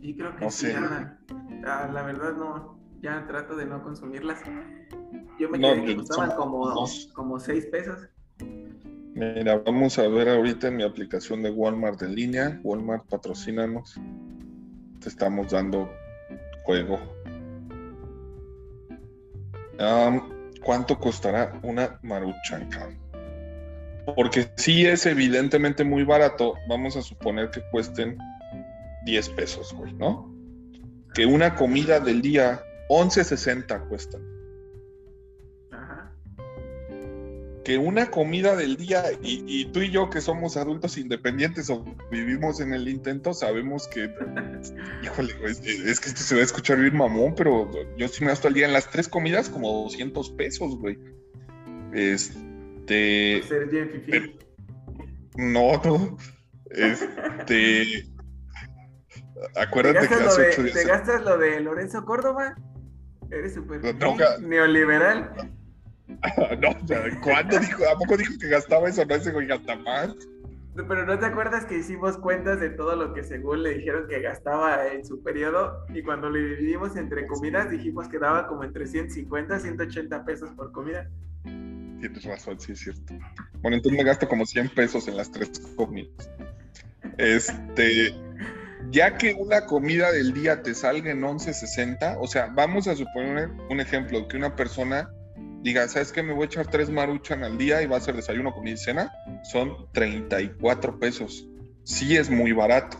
Sí, creo que sí. Ah, la verdad no, ya trato de no consumirlas. Yo me quedé que costaban como, como 6 pesos. Mira, vamos a ver ahorita en mi aplicación de Walmart en línea. Walmart patrocínanos te estamos dando ¿Cuánto costará una maruchanca? Porque si es evidentemente muy barato, vamos a suponer que cuesten 10 pesos, güey, ¿no? Que una comida del día 11.60 cuestan. Que una comida del día, y, tú y yo que somos adultos independientes o vivimos en el intento, sabemos que, híjole, es, que esto se va a escuchar bien mamón, pero yo sí me gasto al día en las tres comidas como 200 pesos, güey. Este... no, no. Este... Acuérdate que hace ocho días... ¿Te gastas lo de Lorenzo Córdoba? Eres súper neoliberal. no, ¿cuándo dijo? ¿A poco dijo que gastaba eso? No, ese güey gasta más. Pero ¿no te acuerdas que hicimos cuentas de todo lo que según le dijeron que gastaba en su periodo? Y cuando le dividimos entre comidas dijimos que daba como entre 150 180 pesos por comida. Tienes razón, sí es cierto. Bueno, entonces me gasto como 100 pesos en las tres comidas. Este, ya que una comida del día te salga en 11.60, o sea, vamos a suponer un ejemplo, que una persona diga, ¿sabes qué? Me voy a echar tres maruchan al día y va a ser desayuno, comida y cena, son 34 pesos. Sí es muy barato.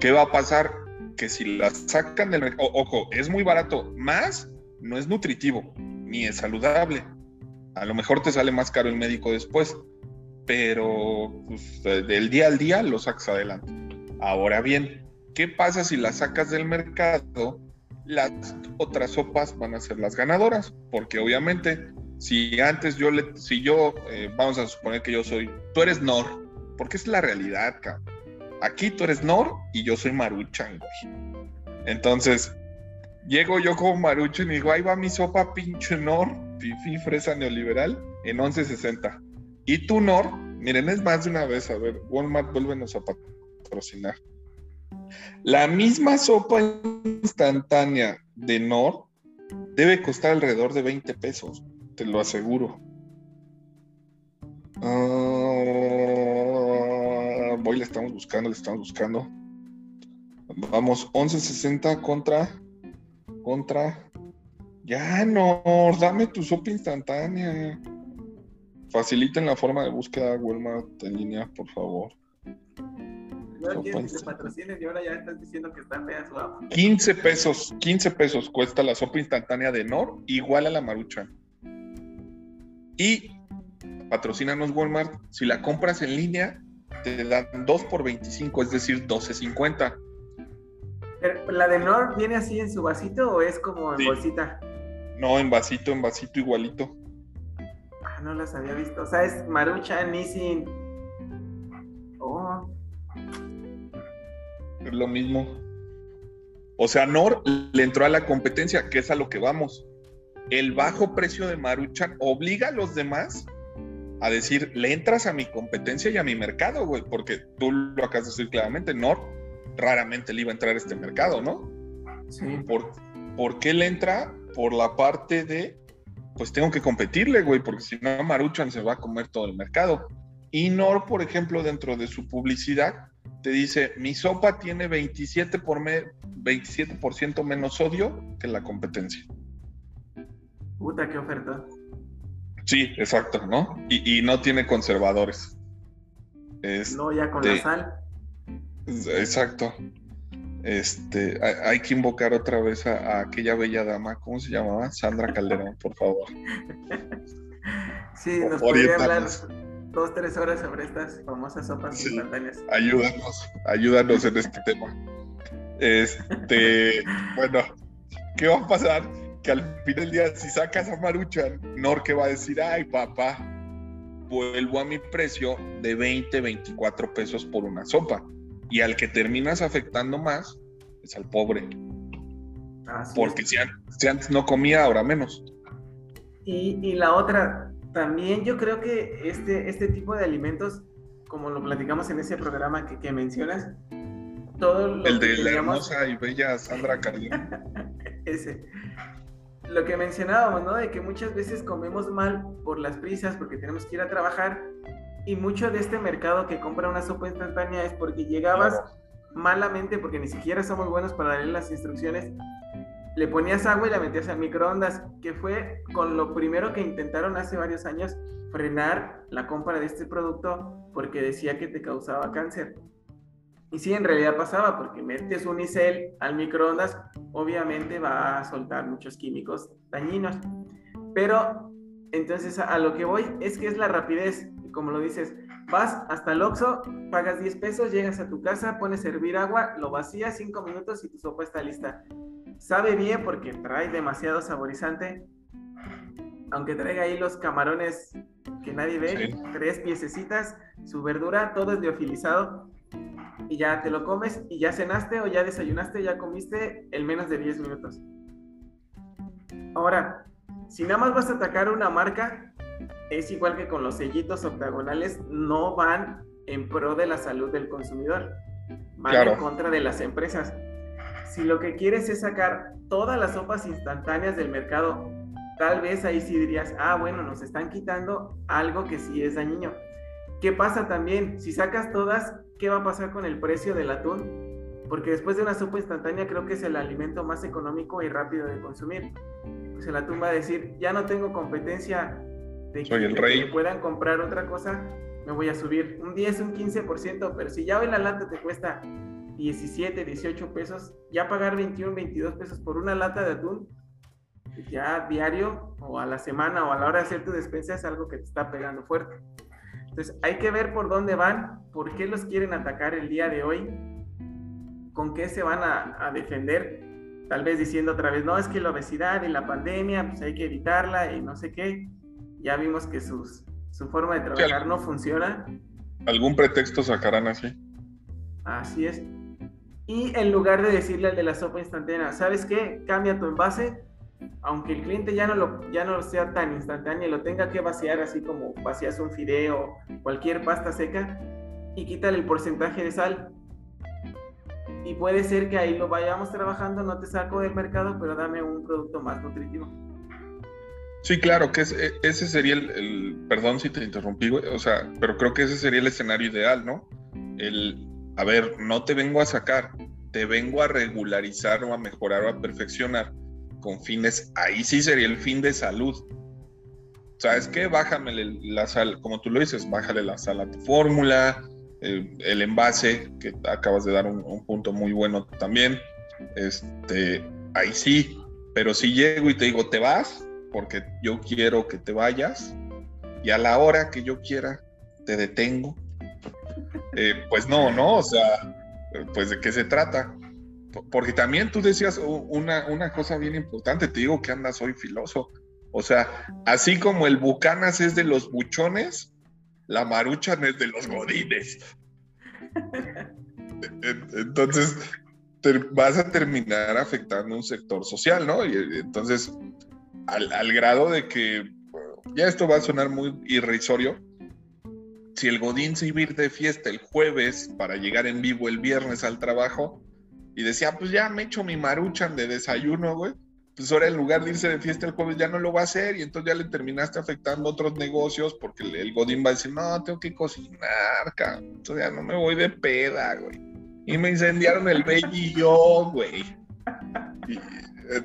¿Qué va a pasar? Que si la sacan del mercado, ojo, es muy barato, más no es nutritivo, ni es saludable. A lo mejor te sale más caro el médico después, pero pues, del día al día lo sacas adelante. Ahora bien, ¿qué pasa si la sacas del mercado las otras sopas van a ser las ganadoras, porque obviamente si antes yo le, si yo, eh, vamos a suponer que yo soy, tú eres Nor, porque es la realidad, cabrón. Aquí tú eres Nor y yo soy Maruchan, güey. Entonces, llego yo como Maruchan y digo, ahí va mi sopa pinche Nor, fifi fresa neoliberal, en 11.60. Y tú Nor, miren, es más de una vez, a ver, Walmart, vuélvenos a patrocinar. La misma sopa instantánea de Nor debe costar alrededor de 20 pesos, te lo aseguro. Ah, voy, le estamos buscando, le estamos buscando. Vamos, 11.60 contra contra Ya no, dame tu sopa instantánea. Faciliten la forma de búsqueda Walmart en línea, por favor. No quieres que te patrocines y ahora ya estás diciendo que está fea su 15 pesos, 15 pesos cuesta la sopa instantánea de Nor, igual a la Maruchan. Y patrocínanos Walmart, si la compras en línea, te dan 2 por 25, es decir, 12.50. ¿La de Nor viene así en su vasito o es como en bolsita? No, en vasito, en vasito igualito. Ah, no las había visto. O sea, es Maruchan, Nissin. Lo mismo. O sea, Nor le entró a la competencia, que es a lo que vamos. El bajo precio de Maruchan obliga a los demás a decir, le entras a mi competencia y a mi mercado, güey, porque tú lo acabas de decir claramente, Nor raramente le iba a entrar a este mercado, ¿no? Sí. ¿Por, ¿Por qué le entra? Por la parte de, pues tengo que competirle, güey, porque si no, Maruchan se va a comer todo el mercado. Y Nor, por ejemplo, dentro de su publicidad, te dice, mi sopa tiene 27%, por 27 menos sodio que la competencia. Puta, qué oferta. Sí, exacto, ¿no? Y, no tiene conservadores. no, ya con la este, sal. Exacto. Este, hay, que invocar otra vez a, aquella bella dama, ¿cómo se llamaba? Sandra Calderón, por favor. Sí, nos podría hablar dos, tres horas sobre estas famosas sopas instantáneas. Ayúdanos, ayúdanos en este tema. Este, bueno, ¿qué va a pasar? Que al fin del día, si sacas a Maruchan, Norque va a decir, ay papá, vuelvo a mi precio de 20, 24 pesos por una sopa. Y al que terminas afectando más es al pobre. Porque Si, antes, no comía, ahora menos. Y, y la otra, también yo creo que este, este tipo de alimentos, como lo platicamos en ese programa que, que mencionas, todo lo El de la hermosa y bella Sandra Carlino. ese. Lo que mencionábamos, ¿no? De que muchas veces comemos mal por las prisas, porque tenemos que ir a trabajar, y mucho de este mercado que compra una sopa instantánea es porque llegabas malamente, porque ni siquiera somos buenos para darle las instrucciones, le ponías agua y la metías al microondas, que fue con lo primero que intentaron hace varios años frenar la compra de este producto porque decía que te causaba cáncer. Y sí, en realidad pasaba, porque metes un isel al microondas, obviamente va a soltar muchos químicos dañinos. Pero entonces a, lo que voy es que es la rapidez, como lo dices, vas hasta el Oxxo, pagas 10 pesos, llegas a tu casa, pones a hervir agua, lo vacías 5 minutos y tu sopa está lista. Sabe bien porque trae demasiado saborizante. Aunque traiga ahí los camarones que nadie ve, tres piececitas, su verdura, todo es liofilizado. Y ya te lo comes y ya cenaste o ya desayunaste, ya comiste en menos de 10 minutos. Ahora, si nada más vas a atacar una marca, es igual que con los sellitos octagonales, no van en pro de la salud del consumidor, van en contra de las empresas si lo que quieres es sacar todas las sopas instantáneas del mercado, tal vez ahí sí dirías, ah, bueno, nos están quitando algo que sí es dañino. ¿Qué pasa también? Si sacas todas, ¿qué va a pasar con el precio del atún? Porque después de una sopa instantánea creo que es el alimento más económico y rápido de consumir. Pues el atún va a decir, ya no tengo competencia de que, me puedan comprar otra cosa, me voy a subir un 10, un 15%, pero si ya hoy la lata te cuesta 17, 18 pesos, ya pagar 21, 22 pesos por una lata de atún, ya diario o a la semana o a la hora de hacer tu despensa es algo que te está pegando fuerte. Entonces hay que ver por dónde van, por qué los quieren atacar el día de hoy, con qué se van a, defender, tal vez diciendo otra vez, no, es que la obesidad y la pandemia, pues hay que evitarla y no sé qué. Ya vimos que sus, su forma de trabajar no funciona. Algún pretexto sacarán así. Así es. Y en lugar de decirle al de la sopa instantánea, ¿sabes qué? Cambia tu envase, aunque el cliente ya no lo ya no sea tan instantáneo y lo tenga que vaciar así como vacías un fideo, cualquier pasta seca, y quítale el porcentaje de sal. Y puede ser que ahí lo vayamos trabajando, no te saco del mercado, pero dame un producto más nutritivo. Sí, claro, que e, ese sería el, el, perdón si te interrumpí, o sea, pero creo que ese sería el escenario ideal, ¿no? El, a ver, no te vengo a sacar, te vengo a regularizar o a mejorar o a perfeccionar con fines, ahí sí sería el fin de salud. ¿Sabes qué? Bájame la sal, como tú lo dices, bájale la sal a tu fórmula, el, envase, que acabas de dar un, punto muy bueno también. Este, ahí sí, pero si llego y te digo, te vas, porque yo quiero que te vayas, y a la hora que yo quiera, te detengo. Eh, pues no, ¿no? O sea, pues de qué se trata. Porque también tú decías una, una cosa bien importante, te digo que andas hoy filoso. O sea, así como el Bucanas es de los buchones, la Maruchan es de los godines. Entonces, vas a terminar afectando un sector social, ¿no? Y entonces, al, grado de que, ya esto va a sonar muy irrisorio, si el Godín se iba a ir de fiesta el jueves para llegar en vivo el viernes al trabajo y decía, pues ya me echo mi maruchan de desayuno, güey, pues ahora en lugar de irse de fiesta el jueves ya no lo va a hacer y entonces ya le terminaste afectando otros negocios porque el, Godín va a decir, no, tengo que cocinar, entonces ya no me voy de peda, güey. Y me incendiaron el baby yo, güey.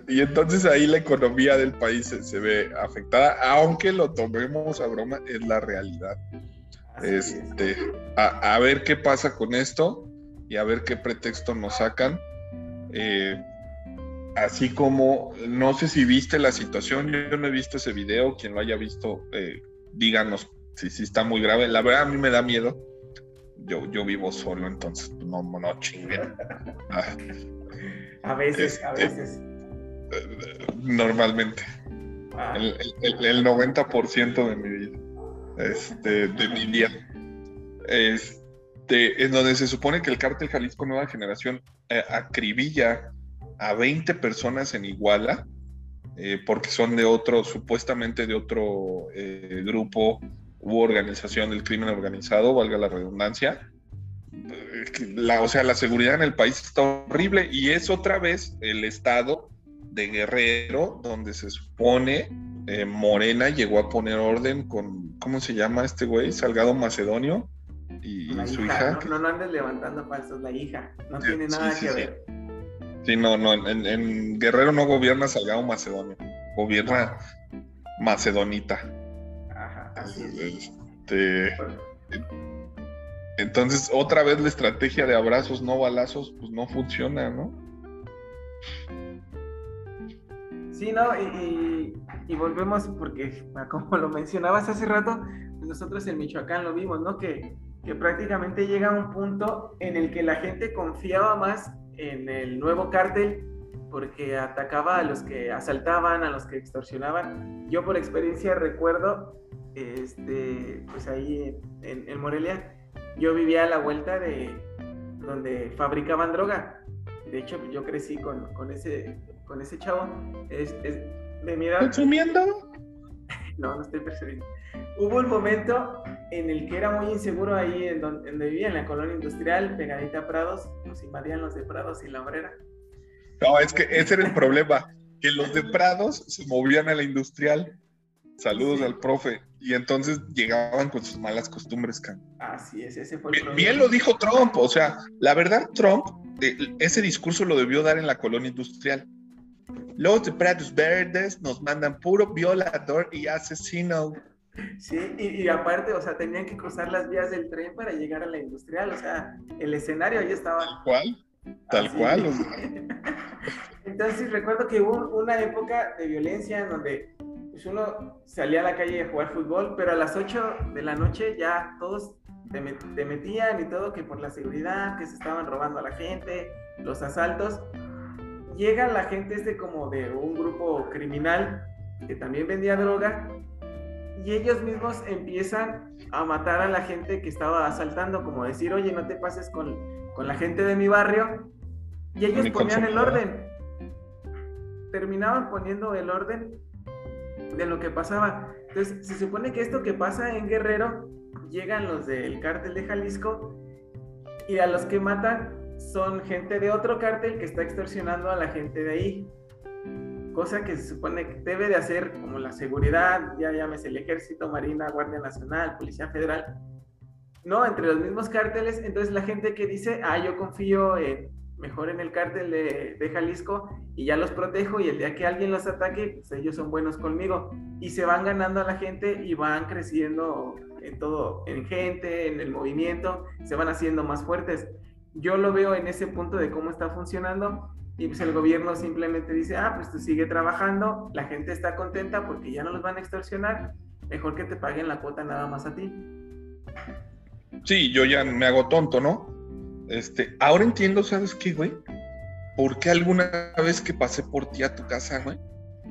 Y, entonces ahí la economía del país se, ve afectada, aunque lo tomemos a broma, es la realidad. Este, a, ver qué pasa con esto y a ver qué pretexto nos sacan. Eh, así como, no sé si viste la situación, yo no he visto ese video, quien lo haya visto, eh, díganos si, si está muy grave. La verdad a mí me da miedo. Yo, yo vivo solo, entonces no, no chinguen. a veces, a este, veces. Normalmente. Ah. El, el, 90% de mi vida. Este, de mi día. Este, en donde se supone que el cártel Jalisco Nueva Generación eh, acribilla a 20 personas en Iguala, eh, porque son de otro, supuestamente de otro eh, grupo u organización del crimen organizado, valga la redundancia. La, o sea, la seguridad en el país está horrible y es otra vez el estado de Guerrero donde se supone eh, Morena llegó a poner orden con, ¿cómo se llama este güey? Salgado Macedonio y, su hija. no, no, andes levantando falsos, la hija. No tiene nada que ver. Sí, no, no, en, Guerrero no gobierna Salgado Macedonio, gobierna Macedonita. Ajá, así este, entonces, otra vez la estrategia de abrazos, no balazos, pues no funciona, ¿no? Sí, no, y, volvemos porque, como lo mencionabas hace rato, nosotros en Michoacán lo vimos, ¿no? Que, prácticamente llega un punto en el que la gente confiaba más en el nuevo cártel porque atacaba a los que asaltaban, a los que extorsionaban. Yo por experiencia recuerdo, este, pues ahí en, Morelia, yo vivía a la vuelta de donde fabricaban droga. De hecho, yo crecí con, con ese, con ese chavo. Es, de mi ¿Consumiendo? no, no estoy percibiendo. Hubo un momento en el que era muy inseguro ahí en donde, vivía, en la colonia industrial, pegadita a Prados, nos invadían los de Prados y la obrera. No, es que ese era el problema, que los de Prados se movían a la industrial. Saludos al profe. Y entonces llegaban con sus malas costumbres, Así es, ese fue el problema. Bien lo dijo Trump, o sea, la verdad, Trump, eh, ese discurso lo debió dar en la colonia industrial. Los de Prados Verdes nos mandan puro violador y asesino. Sí, y, aparte, o sea, tenían que cruzar las vías del tren para llegar a la industrial, o sea, el escenario ahí estaba. Tal cual, tal cual. Entonces recuerdo que hubo una época de violencia en donde pues, uno salía a la calle a jugar fútbol, pero a las 8 de la noche ya todos te, te metían y todo, que por la seguridad, que se estaban robando a la gente, los asaltos. Llega la gente este como de un grupo criminal que también vendía droga y ellos mismos empiezan a matar a la gente que estaba asaltando, como decir, oye, no te pases con, con la gente de mi barrio. Y ellos ponían el orden. Terminaban poniendo el orden de lo que pasaba. Entonces, se supone que esto que pasa en Guerrero, llegan los del cártel de Jalisco y a los que matan son gente de otro cártel que está extorsionando a la gente de ahí cosa que se supone que debe de hacer como la seguridad, ya llámese el ejército, marina, guardia nacional, policía federal, ¿no? Entre los mismos cárteles, entonces la gente que dice, ah, yo confío en, mejor en el cártel de, Jalisco y ya los protejo y el día que alguien los ataque, pues ellos son buenos conmigo y se van ganando a la gente y van creciendo en todo, en gente, en el movimiento, se van haciendo más fuertes. Yo lo veo en ese punto de cómo está funcionando y pues el gobierno simplemente dice, ah, pues tú sigue trabajando, la gente está contenta porque ya no los van a extorsionar, mejor que te paguen la cuota nada más a ti. Sí, yo ya me hago tonto, ¿no? Este, ahora entiendo, ¿sabes qué, güey? ¿Por qué alguna vez que pasé por ti a tu casa, güey?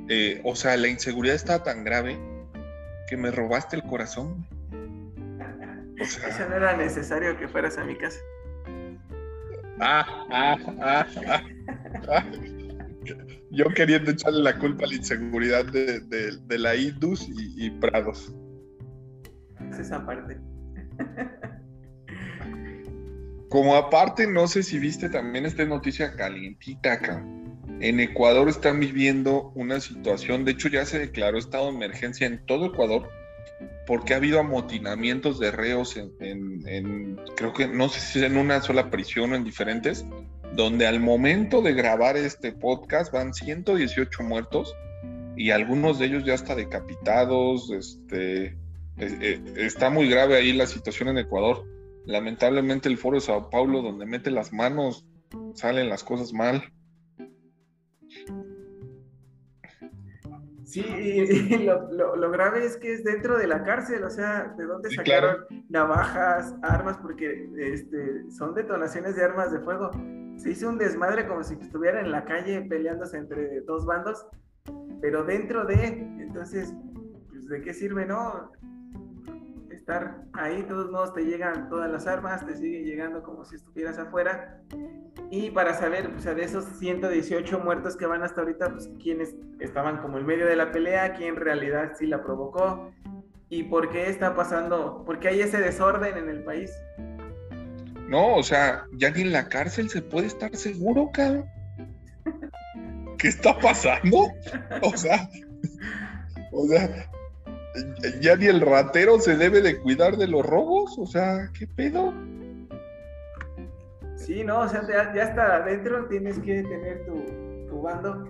Eh, o sea, la inseguridad estaba tan grave que me robaste el corazón. O sea, Eso no era necesario que fueras a mi casa. Ah, ah, ah, ah, ah. Yo queriendo echarle la culpa a la inseguridad de, la Indus y, y Prados. Es esa parte. Como aparte, no sé si viste también esta noticia calientita acá. En Ecuador están viviendo una situación, de hecho ya se declaró estado de emergencia en todo Ecuador, porque ha habido amotinamientos de reos en, creo que no sé si en una sola prisión o en diferentes, donde al momento de grabar este podcast van 118 muertos y algunos de ellos ya está decapitados, este, eh, eh, está muy grave ahí la situación en Ecuador lamentablemente el foro de Sao Paulo, donde mete las manos, salen las cosas mal. Sí, y, lo, grave es que es dentro de la cárcel, o sea, ¿de dónde sacaron navajas, armas? Porque este, son detonaciones de armas de fuego. Se hizo un desmadre como si estuviera en la calle peleándose entre dos bandos, pero dentro de, entonces, pues, ¿de qué sirve, no? Ahí, de todos modos te llegan todas las armas, te siguen llegando como si estuvieras afuera. Y para saber, o sea, de esos 118 muertos que van hasta ahorita, pues quiénes estaban como en medio de la pelea, quién en realidad sí la provocó y por qué está pasando, por qué hay ese desorden en el país. No, o sea, ya ni en la cárcel se puede estar seguro, cabrón. ¿Qué está pasando? O sea, o sea, ya ni el ratero se debe de cuidar de los robos, o sea, ¿qué pedo? Sí, no, o sea, ya, está adentro tienes que tener tu, bando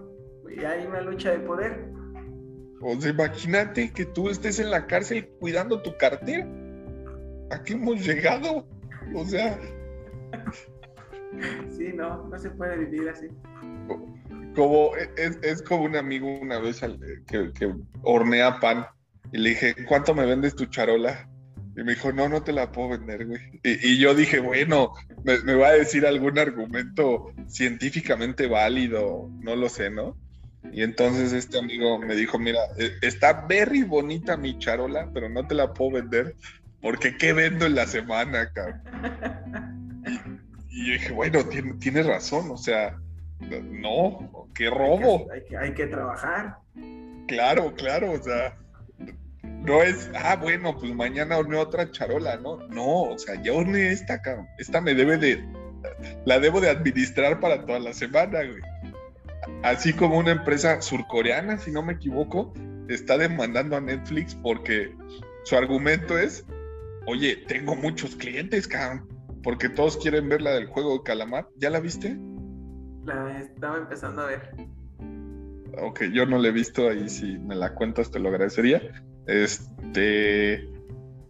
y hay una lucha de poder. O sea, imagínate que tú estés en la cárcel cuidando tu cartera. ¿A qué hemos llegado? O sea. Sí, no, no se puede vivir así. Como es, como un amigo una vez que, que hornea pan y le dije, ¿cuánto me vendes tu charola? Y me dijo, no, no te la puedo vender, güey. Y, yo dije, bueno, me, va a decir algún argumento científicamente válido, no lo sé, ¿no? Y entonces este amigo me dijo, mira, e, está very bonita mi charola, pero no te la puedo vender porque ¿qué vendo en la semana, cabrón? Y, yo dije, bueno, tiene, razón, o sea, no, qué robo. Hay que, hay que trabajar. Claro, claro, o sea, no es, ah, bueno, pues mañana horneo otra charola, ¿no? No, o sea, ya horneé esta, cabrón. Esta me debe de, la debo de administrar para toda la semana, güey. Así como una empresa surcoreana, si no me equivoco, está demandando a Netflix porque su argumento es, oye, tengo muchos clientes, cabrón, porque todos quieren ver la del juego de calamar. ¿Ya la viste? La estaba empezando a ver. Ok, yo no la he visto ahí, si me la cuentas te lo agradecería. Este.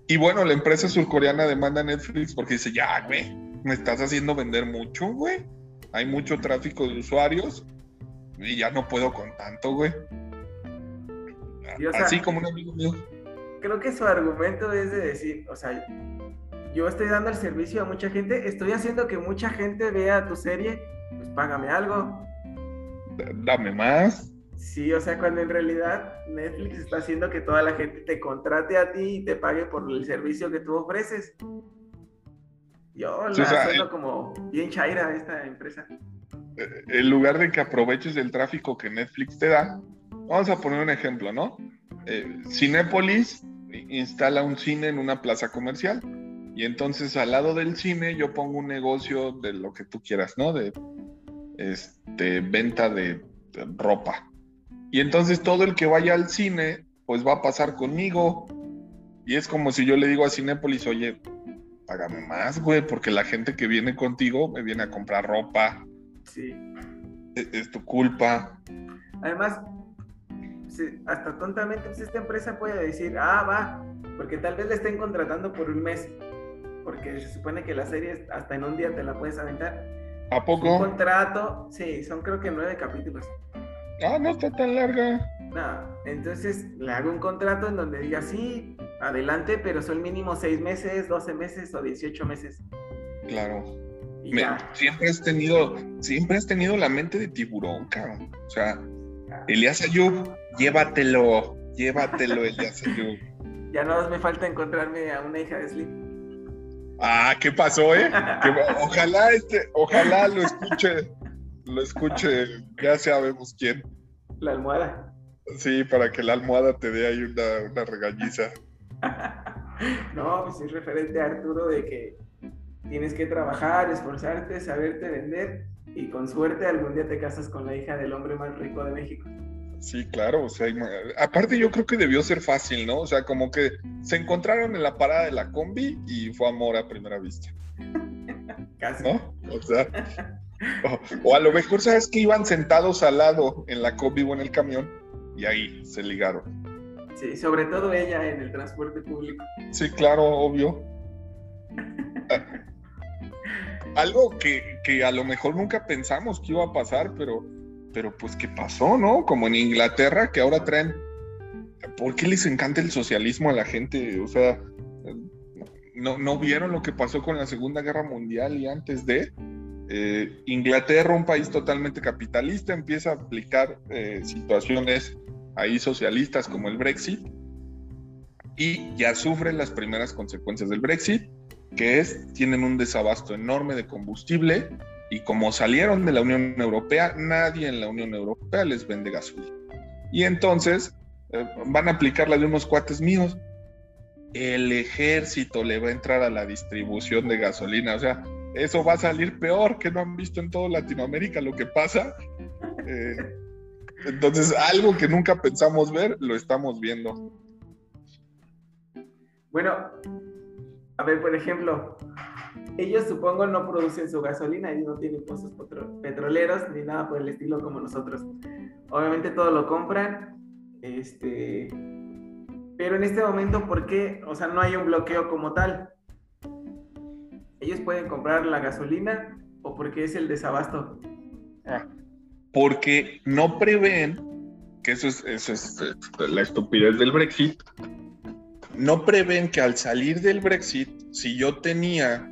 Y bueno, la empresa surcoreana demanda a Netflix porque dice, ya, güey, me estás haciendo vender mucho, güey. Hay mucho tráfico de usuarios y ya no puedo con tanto, güey. Así como un amigo mío. Creo que su argumento es de decir, o sea, yo estoy dando el servicio a mucha gente, estoy haciendo que mucha gente vea tu serie, pues págame algo. Dame más. Sí, o sea, cuando en realidad Netflix está haciendo que toda la gente te contrate a ti y te pague por el servicio que tú ofreces. Yo la haciendo como bien chaira esta empresa. Eh, en lugar de que aproveches el tráfico que Netflix te da, vamos a poner un ejemplo, ¿no? Eh, Cinépolis instala un cine en una plaza comercial y entonces al lado del cine yo pongo un negocio de lo que tú quieras, ¿no? De este, venta de ropa. Y entonces todo el que vaya al cine, pues va a pasar conmigo. Y es como si yo le digo a Cinépolis, oye, págame más, güey, porque la gente que viene contigo me viene a comprar ropa, Sí. Es, tu culpa. Además, hasta tontamente, pues esta empresa puede decir, ah, va, porque tal vez le estén contratando por un mes, porque se supone que la serie hasta en un día te la puedes aventar. ¿A poco? Un contrato, sí, son creo que nueve capítulos. Ah, no está tan larga. No, entonces le hago un contrato en donde diga, sí, adelante, pero son mínimo seis meses, doce meses o dieciocho meses. Claro. siempre has tenido, siempre has tenido la mente de tiburón, cabrón. O sea. Elías Ayub, llévatelo, llévatelo, Elías Ayub. Ya no me falta encontrarme a una hija de Slim. Ah, ¿qué pasó, eh? ojalá este, ojalá lo escuche, lo escuche, ya sabemos quién. La almohada. Sí, para que la almohada te dé ahí una, una regañiza. no, pues es referente a Arturo de que tienes que trabajar, esforzarte, saberte vender y con suerte algún día te casas con la hija del hombre más rico de México. Sí, claro, o sea, aparte yo creo que debió ser fácil, ¿no? O sea, como que se encontraron en la parada de la combi y fue amor a primera vista. Casi. ¿No? O sea, o, a lo mejor, ¿sabes que iban sentados al lado en la combi o en el camión y ahí se ligaron? Sí, sobre todo ella en el transporte público. Sí, claro, obvio. Algo que, que a lo mejor nunca pensamos que iba a pasar, pero pero pues ¿qué pasó, no? Como en Inglaterra, que ahora traen... ¿Por qué les encanta el socialismo a la gente? O sea, ¿no, no vieron lo que pasó con la Segunda Guerra Mundial y antes de? Eh, Inglaterra, un país totalmente capitalista, empieza a aplicar eh, situaciones ahí socialistas como el Brexit y ya sufren las primeras consecuencias del Brexit, que es, tienen un desabasto enorme de combustible, y como salieron de la Unión Europea, nadie en la Unión Europea les vende gasolina. Y entonces eh, van a aplicar la de unos cuates míos. El ejército le va a entrar a la distribución de gasolina. O sea, eso va a salir peor que no han visto en toda Latinoamérica lo que pasa. Eh, entonces, algo que nunca pensamos ver, lo estamos viendo. Bueno, a ver, por ejemplo, ellos supongo no producen su gasolina, ellos no tienen pozos petroleros ni nada por el estilo como nosotros. Obviamente todo lo compran, este, pero en este momento, ¿por qué? O sea, no hay un bloqueo como tal. Ellos pueden comprar la gasolina o porque es el desabasto. Ah, porque no prevén, que eso es, eso es eh, la estupidez del Brexit, no prevén que al salir del Brexit, si yo tenía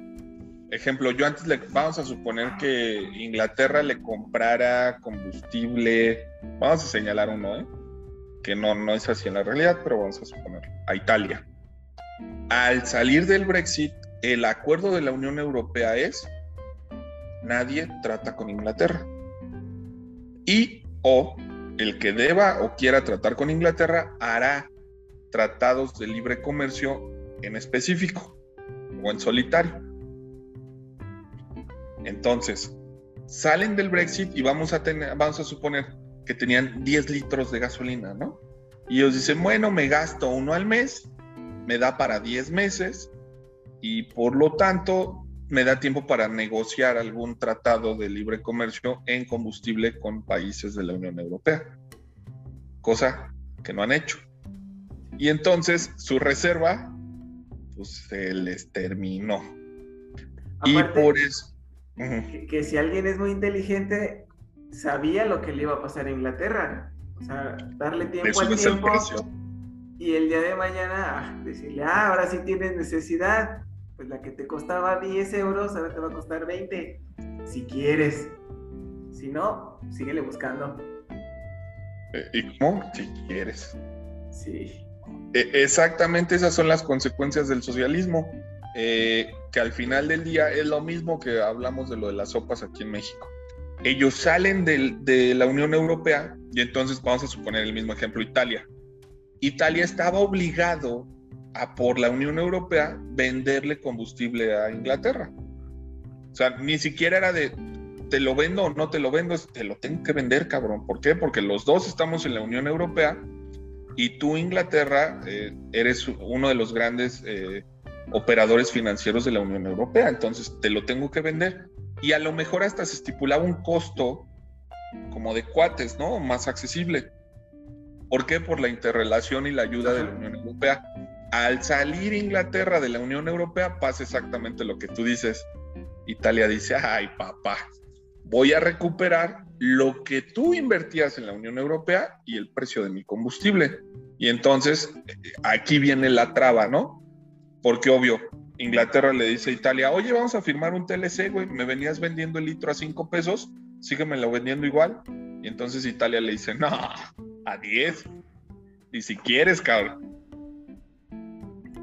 ejemplo, yo antes le, vamos a suponer que Inglaterra le comprara combustible, vamos a señalar uno, ¿eh? que no, no es así en la realidad, pero vamos a suponer, a Italia. Al salir del Brexit, el acuerdo de la Unión Europea es, nadie trata con Inglaterra. Y o el que deba o quiera tratar con Inglaterra hará tratados de libre comercio en específico o en solitario. Entonces, salen del Brexit y vamos a vamos a suponer que tenían 10 litros de gasolina, ¿no? Y ellos dicen, bueno, me gasto uno al mes, me da para 10 meses y por lo tanto me da tiempo para negociar algún tratado de libre comercio en combustible con países de la Unión Europea, cosa que no han hecho. Y entonces su reserva, pues se les terminó. y por eso, que, si alguien es muy inteligente, sabía lo que le iba a pasar a Inglaterra. O sea, darle tiempo al tiempo. y el día de mañana ah, decirle, ah, ahora sí tienes necesidad. Pues la que te costaba 10 euros, ahora te va a costar 20. Si quieres. Si no, síguele buscando. Eh, ¿Y cómo? Si quieres. Sí. E, exactamente esas son las consecuencias del socialismo. Eh, que al final del día es lo mismo que hablamos de lo de las sopas aquí en México. Ellos salen de la Unión Europea y entonces vamos a suponer el mismo ejemplo, Italia. Italia estaba obligado a por la Unión Europea venderle combustible a Inglaterra. O sea, ni siquiera era de te lo vendo o no te lo vendo, te lo tengo que vender, cabrón. ¿Por qué? Porque los dos estamos en la Unión Europea y tú, Inglaterra, eh, eres uno de los grandes eh, operadores financieros de la Unión Europea, entonces te lo tengo que vender. Y a lo mejor hasta se estipulaba un costo como de cuates, ¿no? Más accesible. ¿Por qué? Por la interrelación y la ayuda de la Unión Europea. Al salir Inglaterra de la Unión Europea pasa exactamente lo que tú dices. Italia dice, ay papá, voy a recuperar lo que tú invertías en la Unión Europea y el precio de mi combustible. Y entonces aquí viene la traba, ¿no? Porque obvio, Inglaterra le dice a Italia, oye, vamos a firmar un TLC, güey, me venías vendiendo el litro a cinco pesos, síguemelo vendiendo igual. Y entonces Italia le dice, no, a 10. Y si quieres, cabrón.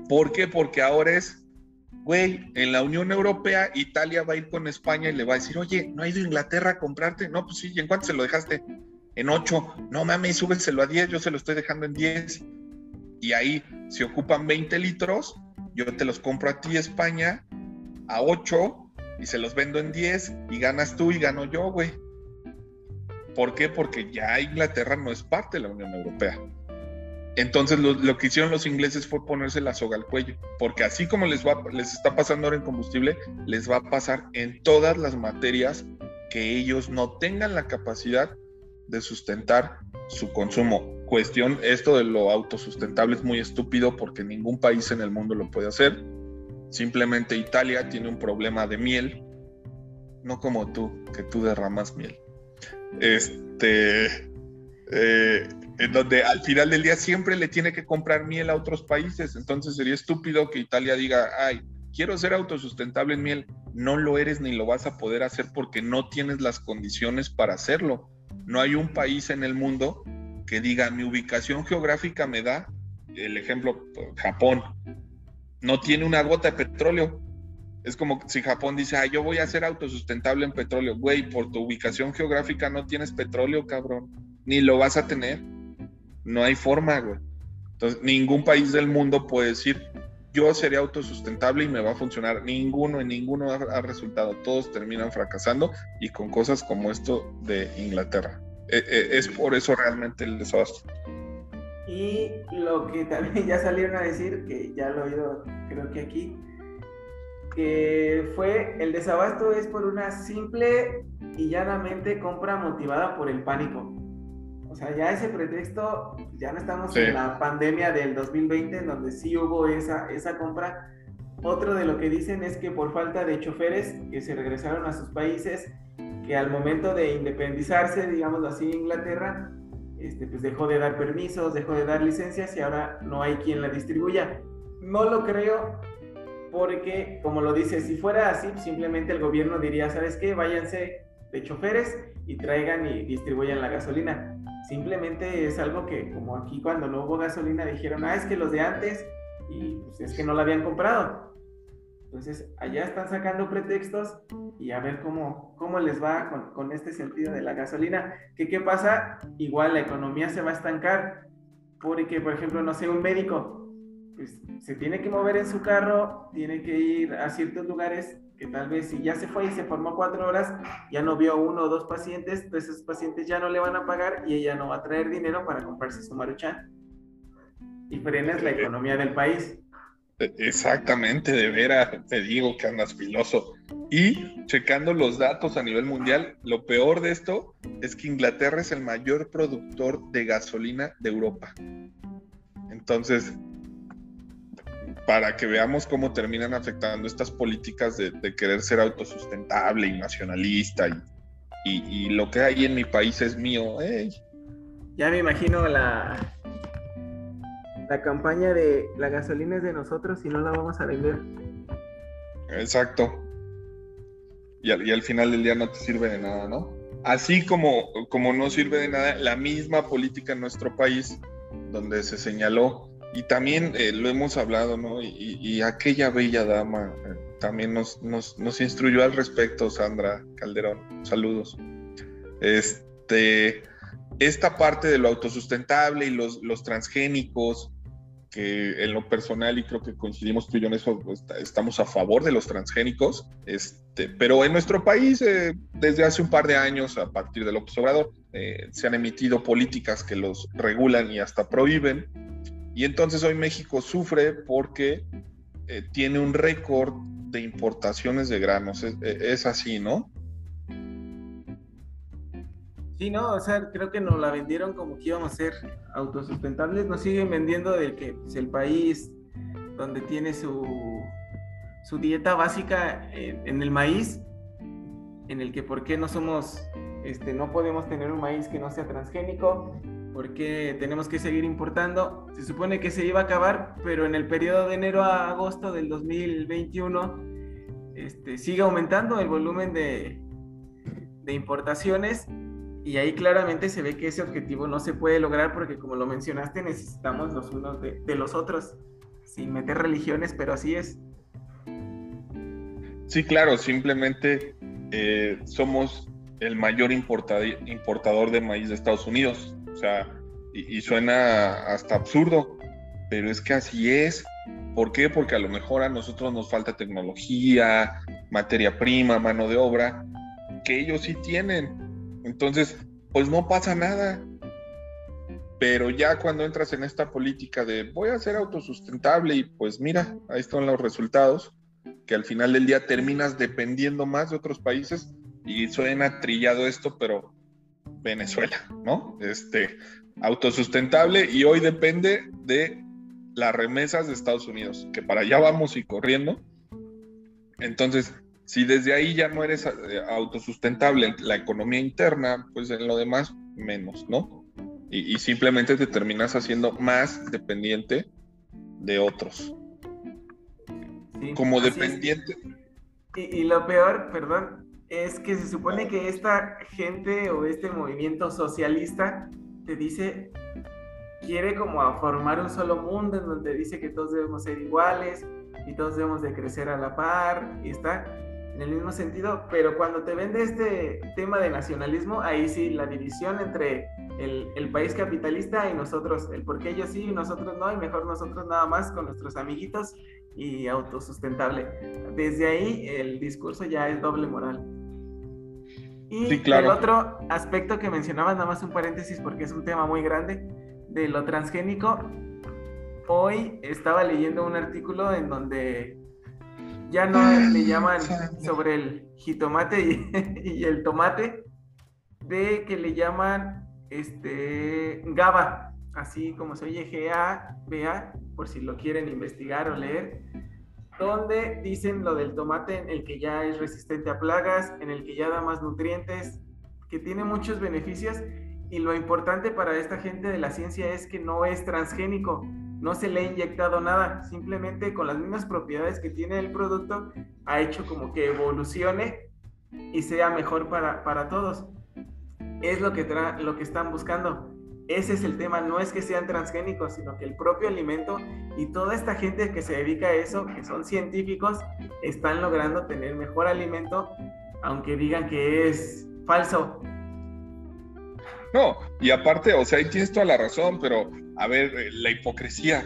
¿Por qué? Porque ahora es, güey, en la Unión Europea, Italia va a ir con España y le va a decir, oye, ¿no ha ido Inglaterra a comprarte? No, pues sí, ¿y en cuánto se lo dejaste? En 8. No mames, súbeselo a 10, yo se lo estoy dejando en 10. Y ahí, si ocupan 20 litros, yo te los compro a ti, España, a 8 y se los vendo en 10 y ganas tú y gano yo, güey. ¿Por qué? Porque ya Inglaterra no es parte de la Unión Europea. Entonces lo, que hicieron los ingleses fue ponerse la soga al cuello, porque así como les, va, les está pasando ahora en combustible, les va a pasar en todas las materias que ellos no tengan la capacidad de sustentar su consumo. Cuestión, esto de lo autosustentable es muy estúpido porque ningún país en el mundo lo puede hacer. Simplemente Italia tiene un problema de miel, no como tú, que tú derramas miel. Este, eh, en donde al final del día siempre le tiene que comprar miel a otros países. Entonces sería estúpido que Italia diga, ay, quiero ser autosustentable en miel. No lo eres ni lo vas a poder hacer porque no tienes las condiciones para hacerlo. No hay un país en el mundo que diga, mi ubicación geográfica me da, el ejemplo, Japón, no tiene una gota de petróleo. Es como si Japón dice, ay, yo voy a ser autosustentable en petróleo. Güey, por tu ubicación geográfica no tienes petróleo, cabrón. Ni lo vas a tener. No hay forma, güey. Entonces, ningún país del mundo puede decir, yo seré autosustentable y me va a funcionar. Ninguno y ninguno ha, resultado. Todos terminan fracasando y con cosas como esto de Inglaterra. E, e, es por eso realmente el desabasto. Y lo que también ya salieron a decir, que ya lo he oído creo que aquí, que fue el desabasto es por una simple y llanamente compra motivada por el pánico. O sea, ya ese pretexto, ya no estamos en la pandemia del 2020, en donde sí hubo esa, esa compra. Otro de lo que dicen es que por falta de choferes que se regresaron a sus países, que al momento de independizarse, digamos así, Inglaterra, este, pues dejó de dar permisos, dejó de dar licencias y ahora no hay quien la distribuya. No lo creo porque, como lo dice, si fuera así, simplemente el gobierno diría, ¿sabes qué? Váyanse de choferes y traigan y distribuyan la gasolina. Simplemente es algo que, como aquí cuando no hubo gasolina, dijeron, ah, es que los de antes, y pues es que no la habían comprado. Entonces, allá están sacando pretextos y a ver cómo, cómo les va con, con este sentido de la gasolina. ¿Qué, ¿Qué pasa? Igual la economía se va a estancar porque, por ejemplo, no sé, un médico pues, se tiene que mover en su carro, tiene que ir a ciertos lugares que tal vez si ya se fue y se formó cuatro horas, ya no vio uno o dos pacientes, entonces esos pacientes ya no le van a pagar y ella no va a traer dinero para comprarse su maruchan. Y frenas la economía del país. E, exactamente, de veras, te digo que andas filoso. Y checando los datos a nivel mundial, lo peor de esto es que Inglaterra es el mayor productor de gasolina de Europa. Entonces, para que veamos cómo terminan afectando estas políticas de, querer ser autosustentable y nacionalista y, lo que hay en mi país es mío. Ya me imagino la, la campaña de la gasolina es de nosotros y no la vamos a vender. Exacto. Y al, y al final del día no te sirve de nada, ¿no? Así como, como no sirve de nada la misma política en nuestro país, donde se señaló y también eh, lo hemos hablado, ¿no? Y, aquella bella dama eh, también nos, nos, nos, instruyó al respecto, Sandra Calderón. Saludos. Este, esta parte de lo autosustentable y los, los transgénicos, que en lo personal, y creo que coincidimos tú y yo en eso, pues, estamos a favor de los transgénicos, este, pero en nuestro país, eh, desde hace un par de años, a partir del López Obrador, se han emitido políticas que los regulan y hasta prohíben y entonces hoy México sufre porque eh, tiene un récord de importaciones de granos. Es, así, ¿no? Sí, no, o sea, creo que nos la vendieron como que íbamos a ser autosustentables. Nos siguen vendiendo de que es pues, el país donde tiene su, su dieta básica en, el maíz, en el que por qué no somos, este, no podemos tener un maíz que no sea transgénico, porque tenemos que seguir importando. Se supone que se iba a acabar, pero en el periodo de enero a agosto del 2021 este, sigue aumentando el volumen de, de importaciones y ahí claramente se ve que ese objetivo no se puede lograr porque como lo mencionaste necesitamos los unos de, los otros, sin meter religiones, pero así es. Sí, claro, simplemente eh, somos el mayor importador de maíz de Estados Unidos. O sea, y, suena hasta absurdo, pero es que así es. ¿Por qué? Porque a lo mejor a nosotros nos falta tecnología, materia prima, mano de obra, que ellos sí tienen. Entonces, pues no pasa nada. Pero ya cuando entras en esta política de voy a ser autosustentable y pues mira, ahí están los resultados, que al final del día terminas dependiendo más de otros países y suena trillado esto, pero Venezuela, ¿no? Este, autosustentable y hoy depende de las remesas de Estados Unidos, que para allá vamos y corriendo. Entonces, si desde ahí ya no eres eh, autosustentable en la economía interna, pues en lo demás menos, ¿no? Y, simplemente te terminas haciendo más dependiente de otros. Como dependiente. Y, y, lo peor, perdón, es que se supone que esta gente o este movimiento socialista te dice, quiere como a formar un solo mundo en donde dice que todos debemos ser iguales y todos debemos de crecer a la par y está en el mismo sentido, pero cuando te vende este tema de nacionalismo, ahí sí la división entre el, el país capitalista y nosotros, el por qué ellos sí y nosotros no, y mejor nosotros nada más con nuestros amiguitos y autosustentable. Desde ahí el discurso ya es doble moral. Y el otro aspecto que mencionabas, nada más un paréntesis porque es un tema muy grande, de lo transgénico. Hoy estaba leyendo un artículo en donde ya no le llaman sobre el jitomate y, el tomate, de que le llaman este GABA, así como se oye G-A-B-A, por si lo quieren investigar o leer donde dicen lo del tomate en el que ya es resistente a plagas, en el que ya da más nutrientes, que tiene muchos beneficios y lo importante para esta gente de la ciencia es que no es transgénico, no se le ha inyectado nada, simplemente con las mismas propiedades que tiene el producto ha hecho como que evolucione y sea mejor para, para todos. Es lo que, lo que están buscando. Ese es el tema, no es que sean transgénicos, sino que el propio alimento y toda esta gente que se dedica a eso, que son científicos, están logrando tener mejor alimento, aunque digan que es falso. No, y aparte, o sea, ahí tienes toda la razón, pero a ver, eh, la hipocresía.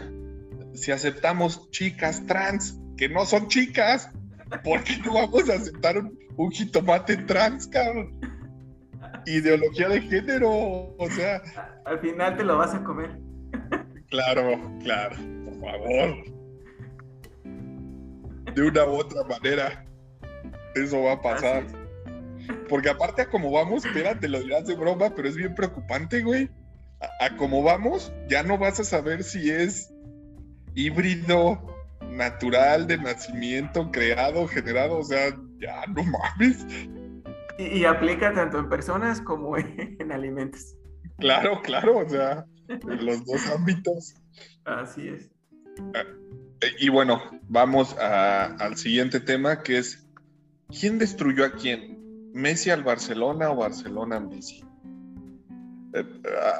Si aceptamos chicas trans que no son chicas, ¿por qué no vamos a aceptar un, un jitomate trans, cabrón? Ideología de género, o sea. Al final te lo vas a comer. Claro, claro, por favor. De una u otra manera, eso va a pasar. Porque aparte a como vamos, espérate, lo dirás de broma, pero es bien preocupante, güey. A, a como vamos, ya no vas a saber si es híbrido, natural, de nacimiento, creado, generado, o sea, ya no mames. Y, aplica tanto en personas como en, alimentos. Claro, claro, o sea, en los dos ámbitos. Así es. Ah, y bueno, vamos al siguiente tema que es, ¿quién destruyó a quién? ¿Messi al Barcelona o Barcelona a Messi? Eh,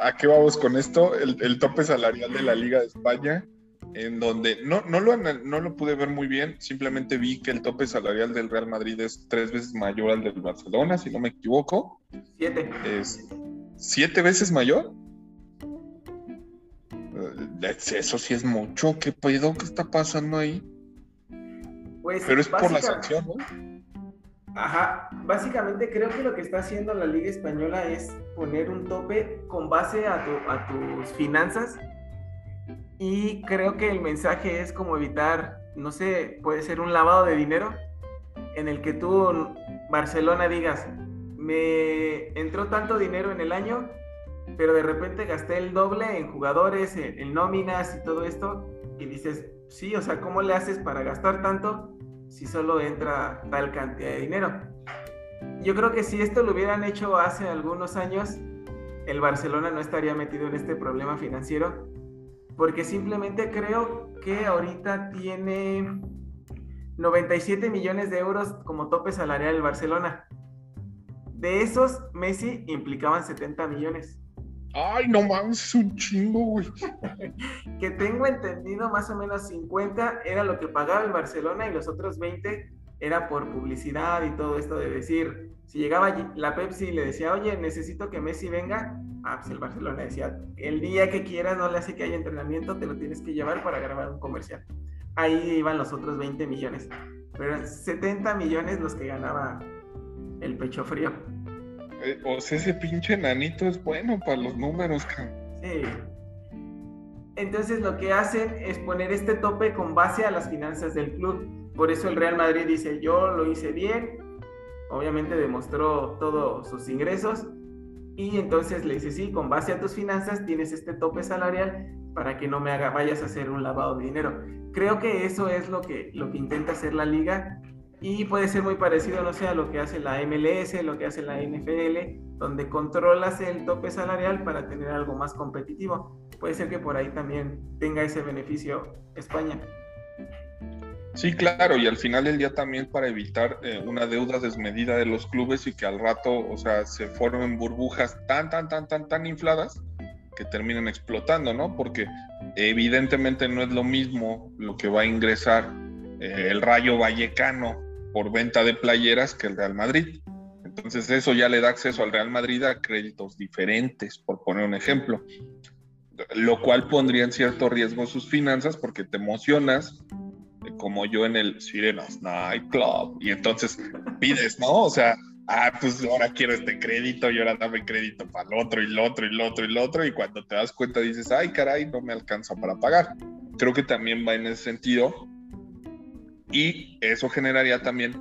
¿A, qué vamos con esto? el, tope salarial de la Liga de España en donde no, no, lo, no lo pude ver muy bien, simplemente vi que el tope salarial del Real Madrid es tres veces mayor al del Barcelona, si no me equivoco. Siete. Es siete veces mayor. Eh, eso sí es mucho. ¿Qué pedo? ¿Qué está pasando ahí? Pues Pero es por la sanción, ¿no? Ajá, básicamente creo que lo que está haciendo la Liga Española es poner un tope con base a, a tus finanzas y creo que el mensaje es como evitar no sé, puede ser un lavado de dinero en el que tú, Barcelona, digas, me entró tanto dinero en el año, pero de repente gasté el doble en jugadores, en, nóminas y todo esto, y dices, sí, o sea, ¿cómo le haces para gastar tanto si solo entra tal cantidad de dinero? Yo creo que si esto lo hubieran hecho hace algunos años, el Barcelona no estaría metido en este problema financiero, porque simplemente creo que ahorita tiene 97 millones de euros como tope salarial el Barcelona. De esos, Messi implicaban 70 millones. Ay, no mames, es un chingo, güey. que tengo entendido, más o menos 50 era lo que pagaba el Barcelona y los otros 20 era por publicidad y todo esto de decir, si llegaba la Pepsi y le decía, oye, necesito que Messi venga, ah, pues el Barcelona decía, el día que quieras, no le hace que haya entrenamiento, te lo tienes que llevar para grabar un comercial. Ahí iban los otros 20 millones, pero eran 70 millones los que ganaba el pecho frío. Eh, o sea, ese pinche nanito es bueno para los números, Sí. Entonces lo que hacen es poner este tope con base a las finanzas del club. Por eso el Real Madrid dice, yo lo hice bien, obviamente demostró todos sus ingresos y entonces le dice, sí, con base a tus finanzas tienes este tope salarial para que no me haga, vayas a hacer un lavado de dinero. Creo que eso es lo que, lo que intenta hacer la liga y puede ser muy parecido, no sé, a lo que hace la MLS, lo que hace la NFL, donde controlas el tope salarial para tener algo más competitivo. Puede ser que por ahí también tenga ese beneficio España. Sí, claro, y al final del día también para evitar eh, una deuda desmedida de los clubes y que al rato, o sea, se formen burbujas tan, tan, tan, tan, tan infladas que terminen explotando, ¿no? Porque evidentemente no es lo mismo lo que va a ingresar eh, el Rayo Vallecano por venta de playeras que el Real Madrid. Entonces eso ya le da acceso al Real Madrid a créditos diferentes, por poner un ejemplo. Lo cual pondría en cierto riesgo sus finanzas porque te emocionas, como yo en el Sirenas Nightclub, y entonces pides, ¿no? O sea, ah, pues ahora quiero este crédito y ahora dame crédito para el otro y el otro y el otro y el otro, y cuando te das cuenta dices, ay, caray, no me alcanza para pagar. Creo que también va en ese sentido y eso generaría también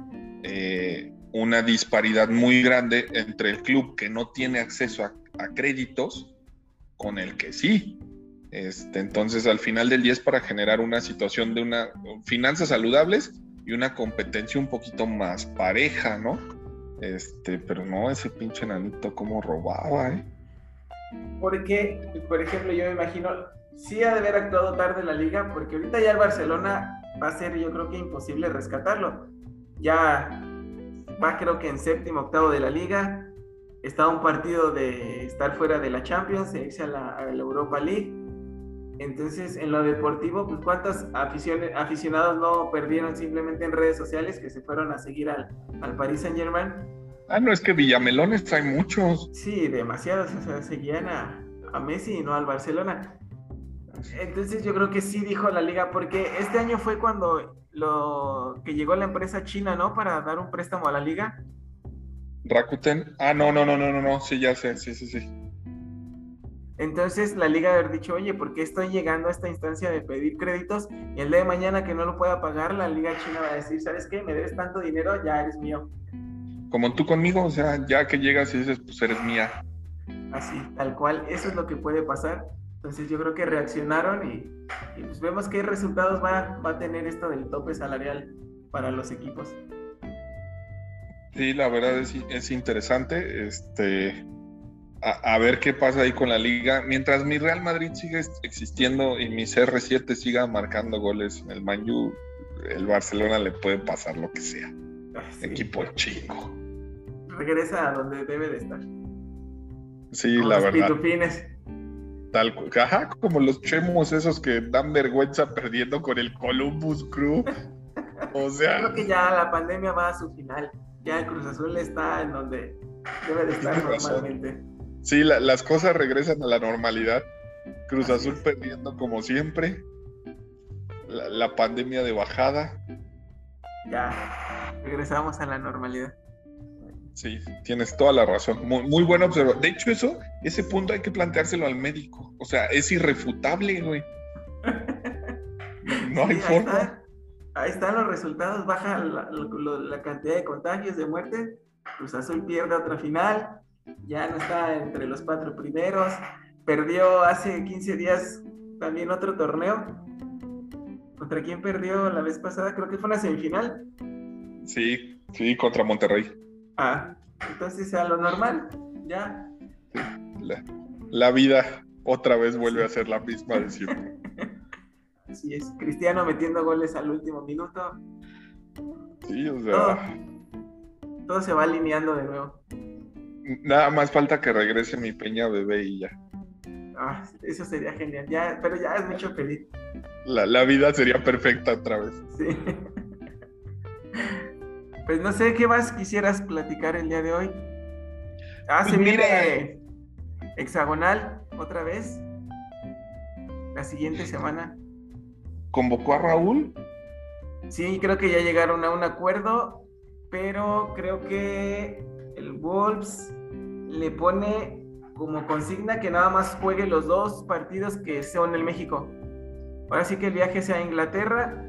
eh, una disparidad muy grande entre el club que no tiene acceso a, créditos con el que sí. Este, entonces, al final del día es para generar una situación de una finanzas saludables y una competencia un poquito más pareja, ¿no? Este, pero no, ese pinche nanito como robaba, ¿eh? Porque, por ejemplo, yo me imagino, sí ha de haber actuado tarde la liga, porque ahorita ya el Barcelona va a ser yo creo que imposible rescatarlo. Ya va creo que en séptimo, octavo de la liga, está un partido de estar fuera de la Champions, de irse a la, Europa League. Entonces, en lo deportivo, pues cuántos aficionados no perdieron simplemente en redes sociales que se fueron a seguir al, al Paris Saint Germain. Ah, no, es que Villamelones hay muchos. Sí, demasiados, o sea, seguían a, a Messi y no al Barcelona. Entonces yo creo que sí dijo la liga, porque este año fue cuando lo que llegó la empresa china, ¿no? Para dar un préstamo a la liga. Rakuten. Ah, no, no, no, no, no, no, sí, ya sé, sí, sí, sí. Entonces la liga haber dicho, oye, ¿por qué estoy llegando a esta instancia de pedir créditos? Y el día de mañana que no lo pueda pagar, la liga china va a decir, ¿sabes qué? Me debes tanto dinero, ya eres mío. Como tú conmigo, o sea, ya que llegas y dices, pues eres mía. Así, tal cual, eso es lo que puede pasar. Entonces yo creo que reaccionaron y, pues vemos qué resultados va, a tener esto del tope salarial para los equipos. Sí, la verdad es, es interesante. Este, a, ver qué pasa ahí con la liga. Mientras mi Real Madrid sigue existiendo y mi CR7 siga marcando goles en el Manju, el Barcelona le puede pasar lo que sea. Ah, Equipo chingo. Regresa a donde debe de estar. Sí, la verdad. Tal, ajá, como los chemos esos que dan vergüenza perdiendo con el Columbus Crew. O sea. Creo que ya la pandemia va a su final. Ya el Cruz Azul está en donde debe de estar normalmente. Sí, las cosas regresan a la normalidad. Cruz Azul perdiendo como siempre. La, la pandemia de bajada. Ya, regresamos a la normalidad. Sí, tienes toda la razón. Muy, muy buena observación. De hecho, eso, ese punto hay que planteárselo al médico. O sea, es irrefutable, güey. No hay forma. ahí están los resultados, baja la, la, cantidad de contagios, de muerte. Cruz Azul pierde otra final, ya no está entre los cuatro primeros. Perdió hace 15 días también otro torneo. ¿Contra quién perdió la vez pasada? Creo que fue una semifinal. Sí, sí, contra Monterrey. Ah, entonces a lo normal, ya. La, la vida otra vez vuelve a ser la misma de siempre. Así es. Cristiano metiendo goles al último minuto. Sí, o sea. Todo, se va alineando de nuevo. Nada más falta que regrese mi peña bebé y ya. Ah, eso sería genial. Ya, pero ya es mucho feliz. La, la vida sería perfecta otra vez. Sí. Pues no sé qué más quisieras platicar el día de hoy. Ah, pues se viene hexagonal otra vez. La siguiente semana. ¿Convocó a Raúl? Sí, creo que ya llegaron a un acuerdo, pero creo que Wolves le pone como consigna que nada más juegue los dos partidos que son el México. Ahora sí que el viaje sea a Inglaterra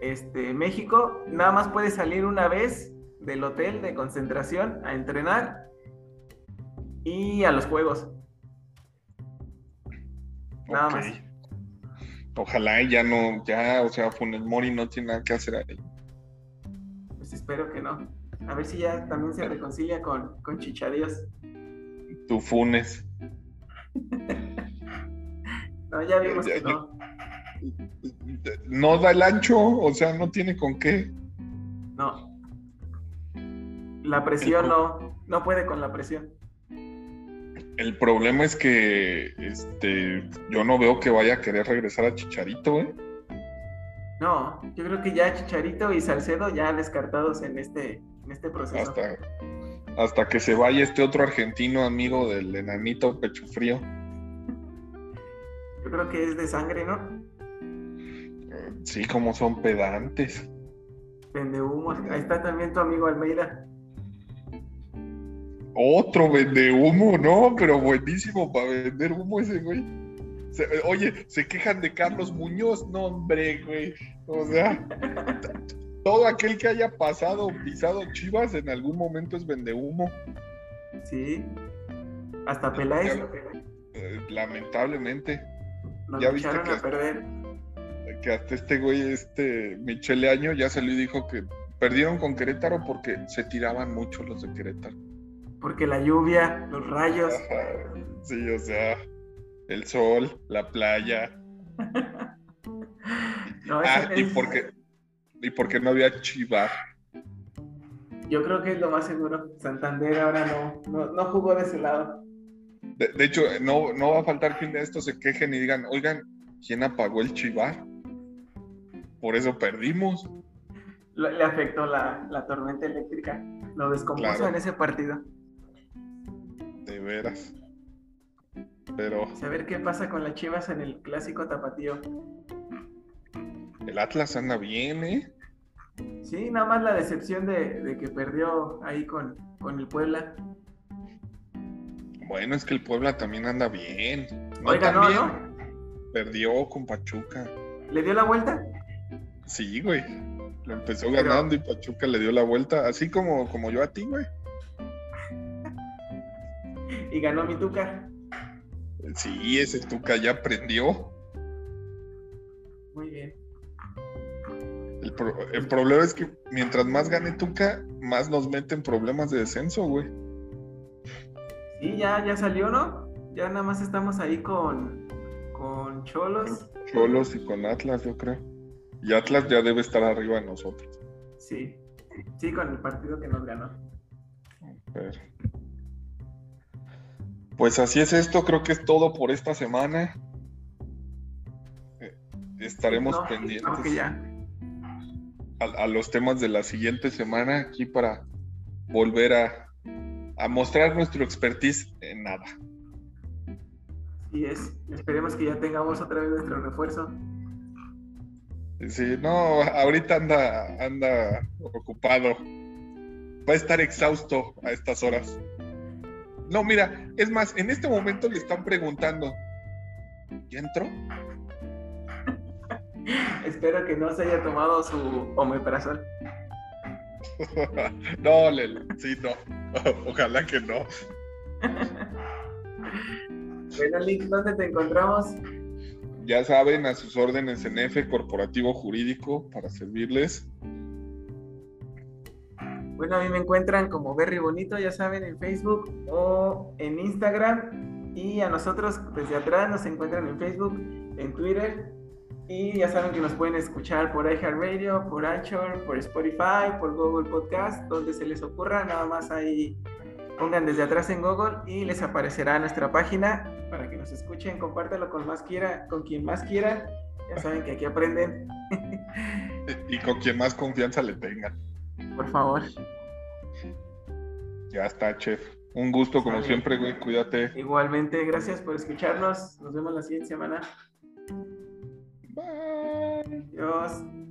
este, México nada más puede salir una vez del hotel de concentración a entrenar y a los juegos. Nada más. Ojalá ya no, ya, o sea, Funes Mori no tiene nada que hacer ahí. Pues espero que no. A ver si ya también se reconcilia con, con Chichadios. Tu Funes. no, ya vimos que no no da el ancho, o sea, no tiene con qué. No. La presión no, no puede con la presión. El problema es que este, yo no veo que vaya a querer regresar a Chicharito, ¿eh? No, yo creo que ya Chicharito y Salcedo ya descartados en este, en este proceso. Hasta, hasta que se vaya este otro argentino amigo del enanito pecho frío. Yo creo que es de sangre, ¿no? Sí, como son pedantes. Vende humo. Ahí está también tu amigo Almeida. Otro vende humo, no, pero buenísimo para vender humo ese güey. oye, se quejan de Carlos Muñoz, no, hombre, güey. O sea, todo aquel que haya pasado pisado Chivas en algún momento es vende humo. Sí. Hasta Peláez. Eh, lamentablemente. ya viste que a perder que hasta este güey, este Michele Año, ya salió y dijo que perdieron con Querétaro porque se tiraban mucho los de Querétaro. Porque la lluvia, los rayos. sí, o sea, el sol, la playa. ah, y porque y porque no había chivar. Yo creo que es lo más seguro. Santander ahora no, no, jugó de ese lado. De, de, hecho, no, no va a faltar fin de esto se quejen y digan, oigan, ¿quién apagó el chivar? por eso perdimos. Le afectó la, tormenta eléctrica, lo descompuso en ese partido. De veras. Pero. Saber qué pasa con las chivas en el clásico tapatío. El Atlas anda bien, ¿eh? Sí, nada más la decepción de, que perdió ahí con, con, el Puebla. Bueno, es que el Puebla también anda bien. Oiga, no, ¿no? Perdió con Pachuca. ¿Le dio la vuelta? Sí, güey. Lo empezó ganando y Pachuca le dio la vuelta, así como, como yo a ti, güey. y ganó mi Tuca. Sí, ese Tuca ya aprendió. Muy bien. El, el, problema es que mientras más gane Tuca, más nos mete en problemas de descenso, güey. Sí, ya, ya salió, ¿no? Ya nada más estamos ahí con, con Cholos. Cholos y con Atlas, yo creo. Y Atlas ya debe estar arriba de nosotros. Sí, sí, con el partido que nos ganó. Pues así es esto, creo que es todo por esta semana. Eh, estaremos pendientes A, los temas de la siguiente semana aquí para volver a, a mostrar nuestro expertise en nada. Así es, esperemos que ya tengamos otra vez nuestro refuerzo. Sí, no, ahorita anda, anda ocupado. Va a estar exhausto a estas horas. No, mira, es más, en este momento le están preguntando, ¿ya entró? Espero que no se haya tomado su omeprazol. no, Lelo, sí, no. Ojalá que no. bueno, Link, ¿dónde te encontramos? Ya saben, a sus órdenes en F Corporativo Jurídico para servirles. Bueno, a mí me encuentran como Berry Bonito, ya saben, en Facebook o en Instagram. Y a nosotros desde atrás nos encuentran en Facebook, en Twitter. Y ya saben que nos pueden escuchar por iHeartRadio, por Anchor, por Spotify, por Google Podcast, donde se les ocurra. Nada más ahí pongan desde atrás en Google y les aparecerá nuestra página para que nos escuchen. Compártelo con más quiera, con quien más quiera. Ya saben que aquí aprenden. y con quien más confianza le tengan. Por favor. Ya está, chef. Un gusto como siempre, güey. Cuídate. Igualmente, gracias por escucharnos. Nos vemos la siguiente semana. Bye. Adiós.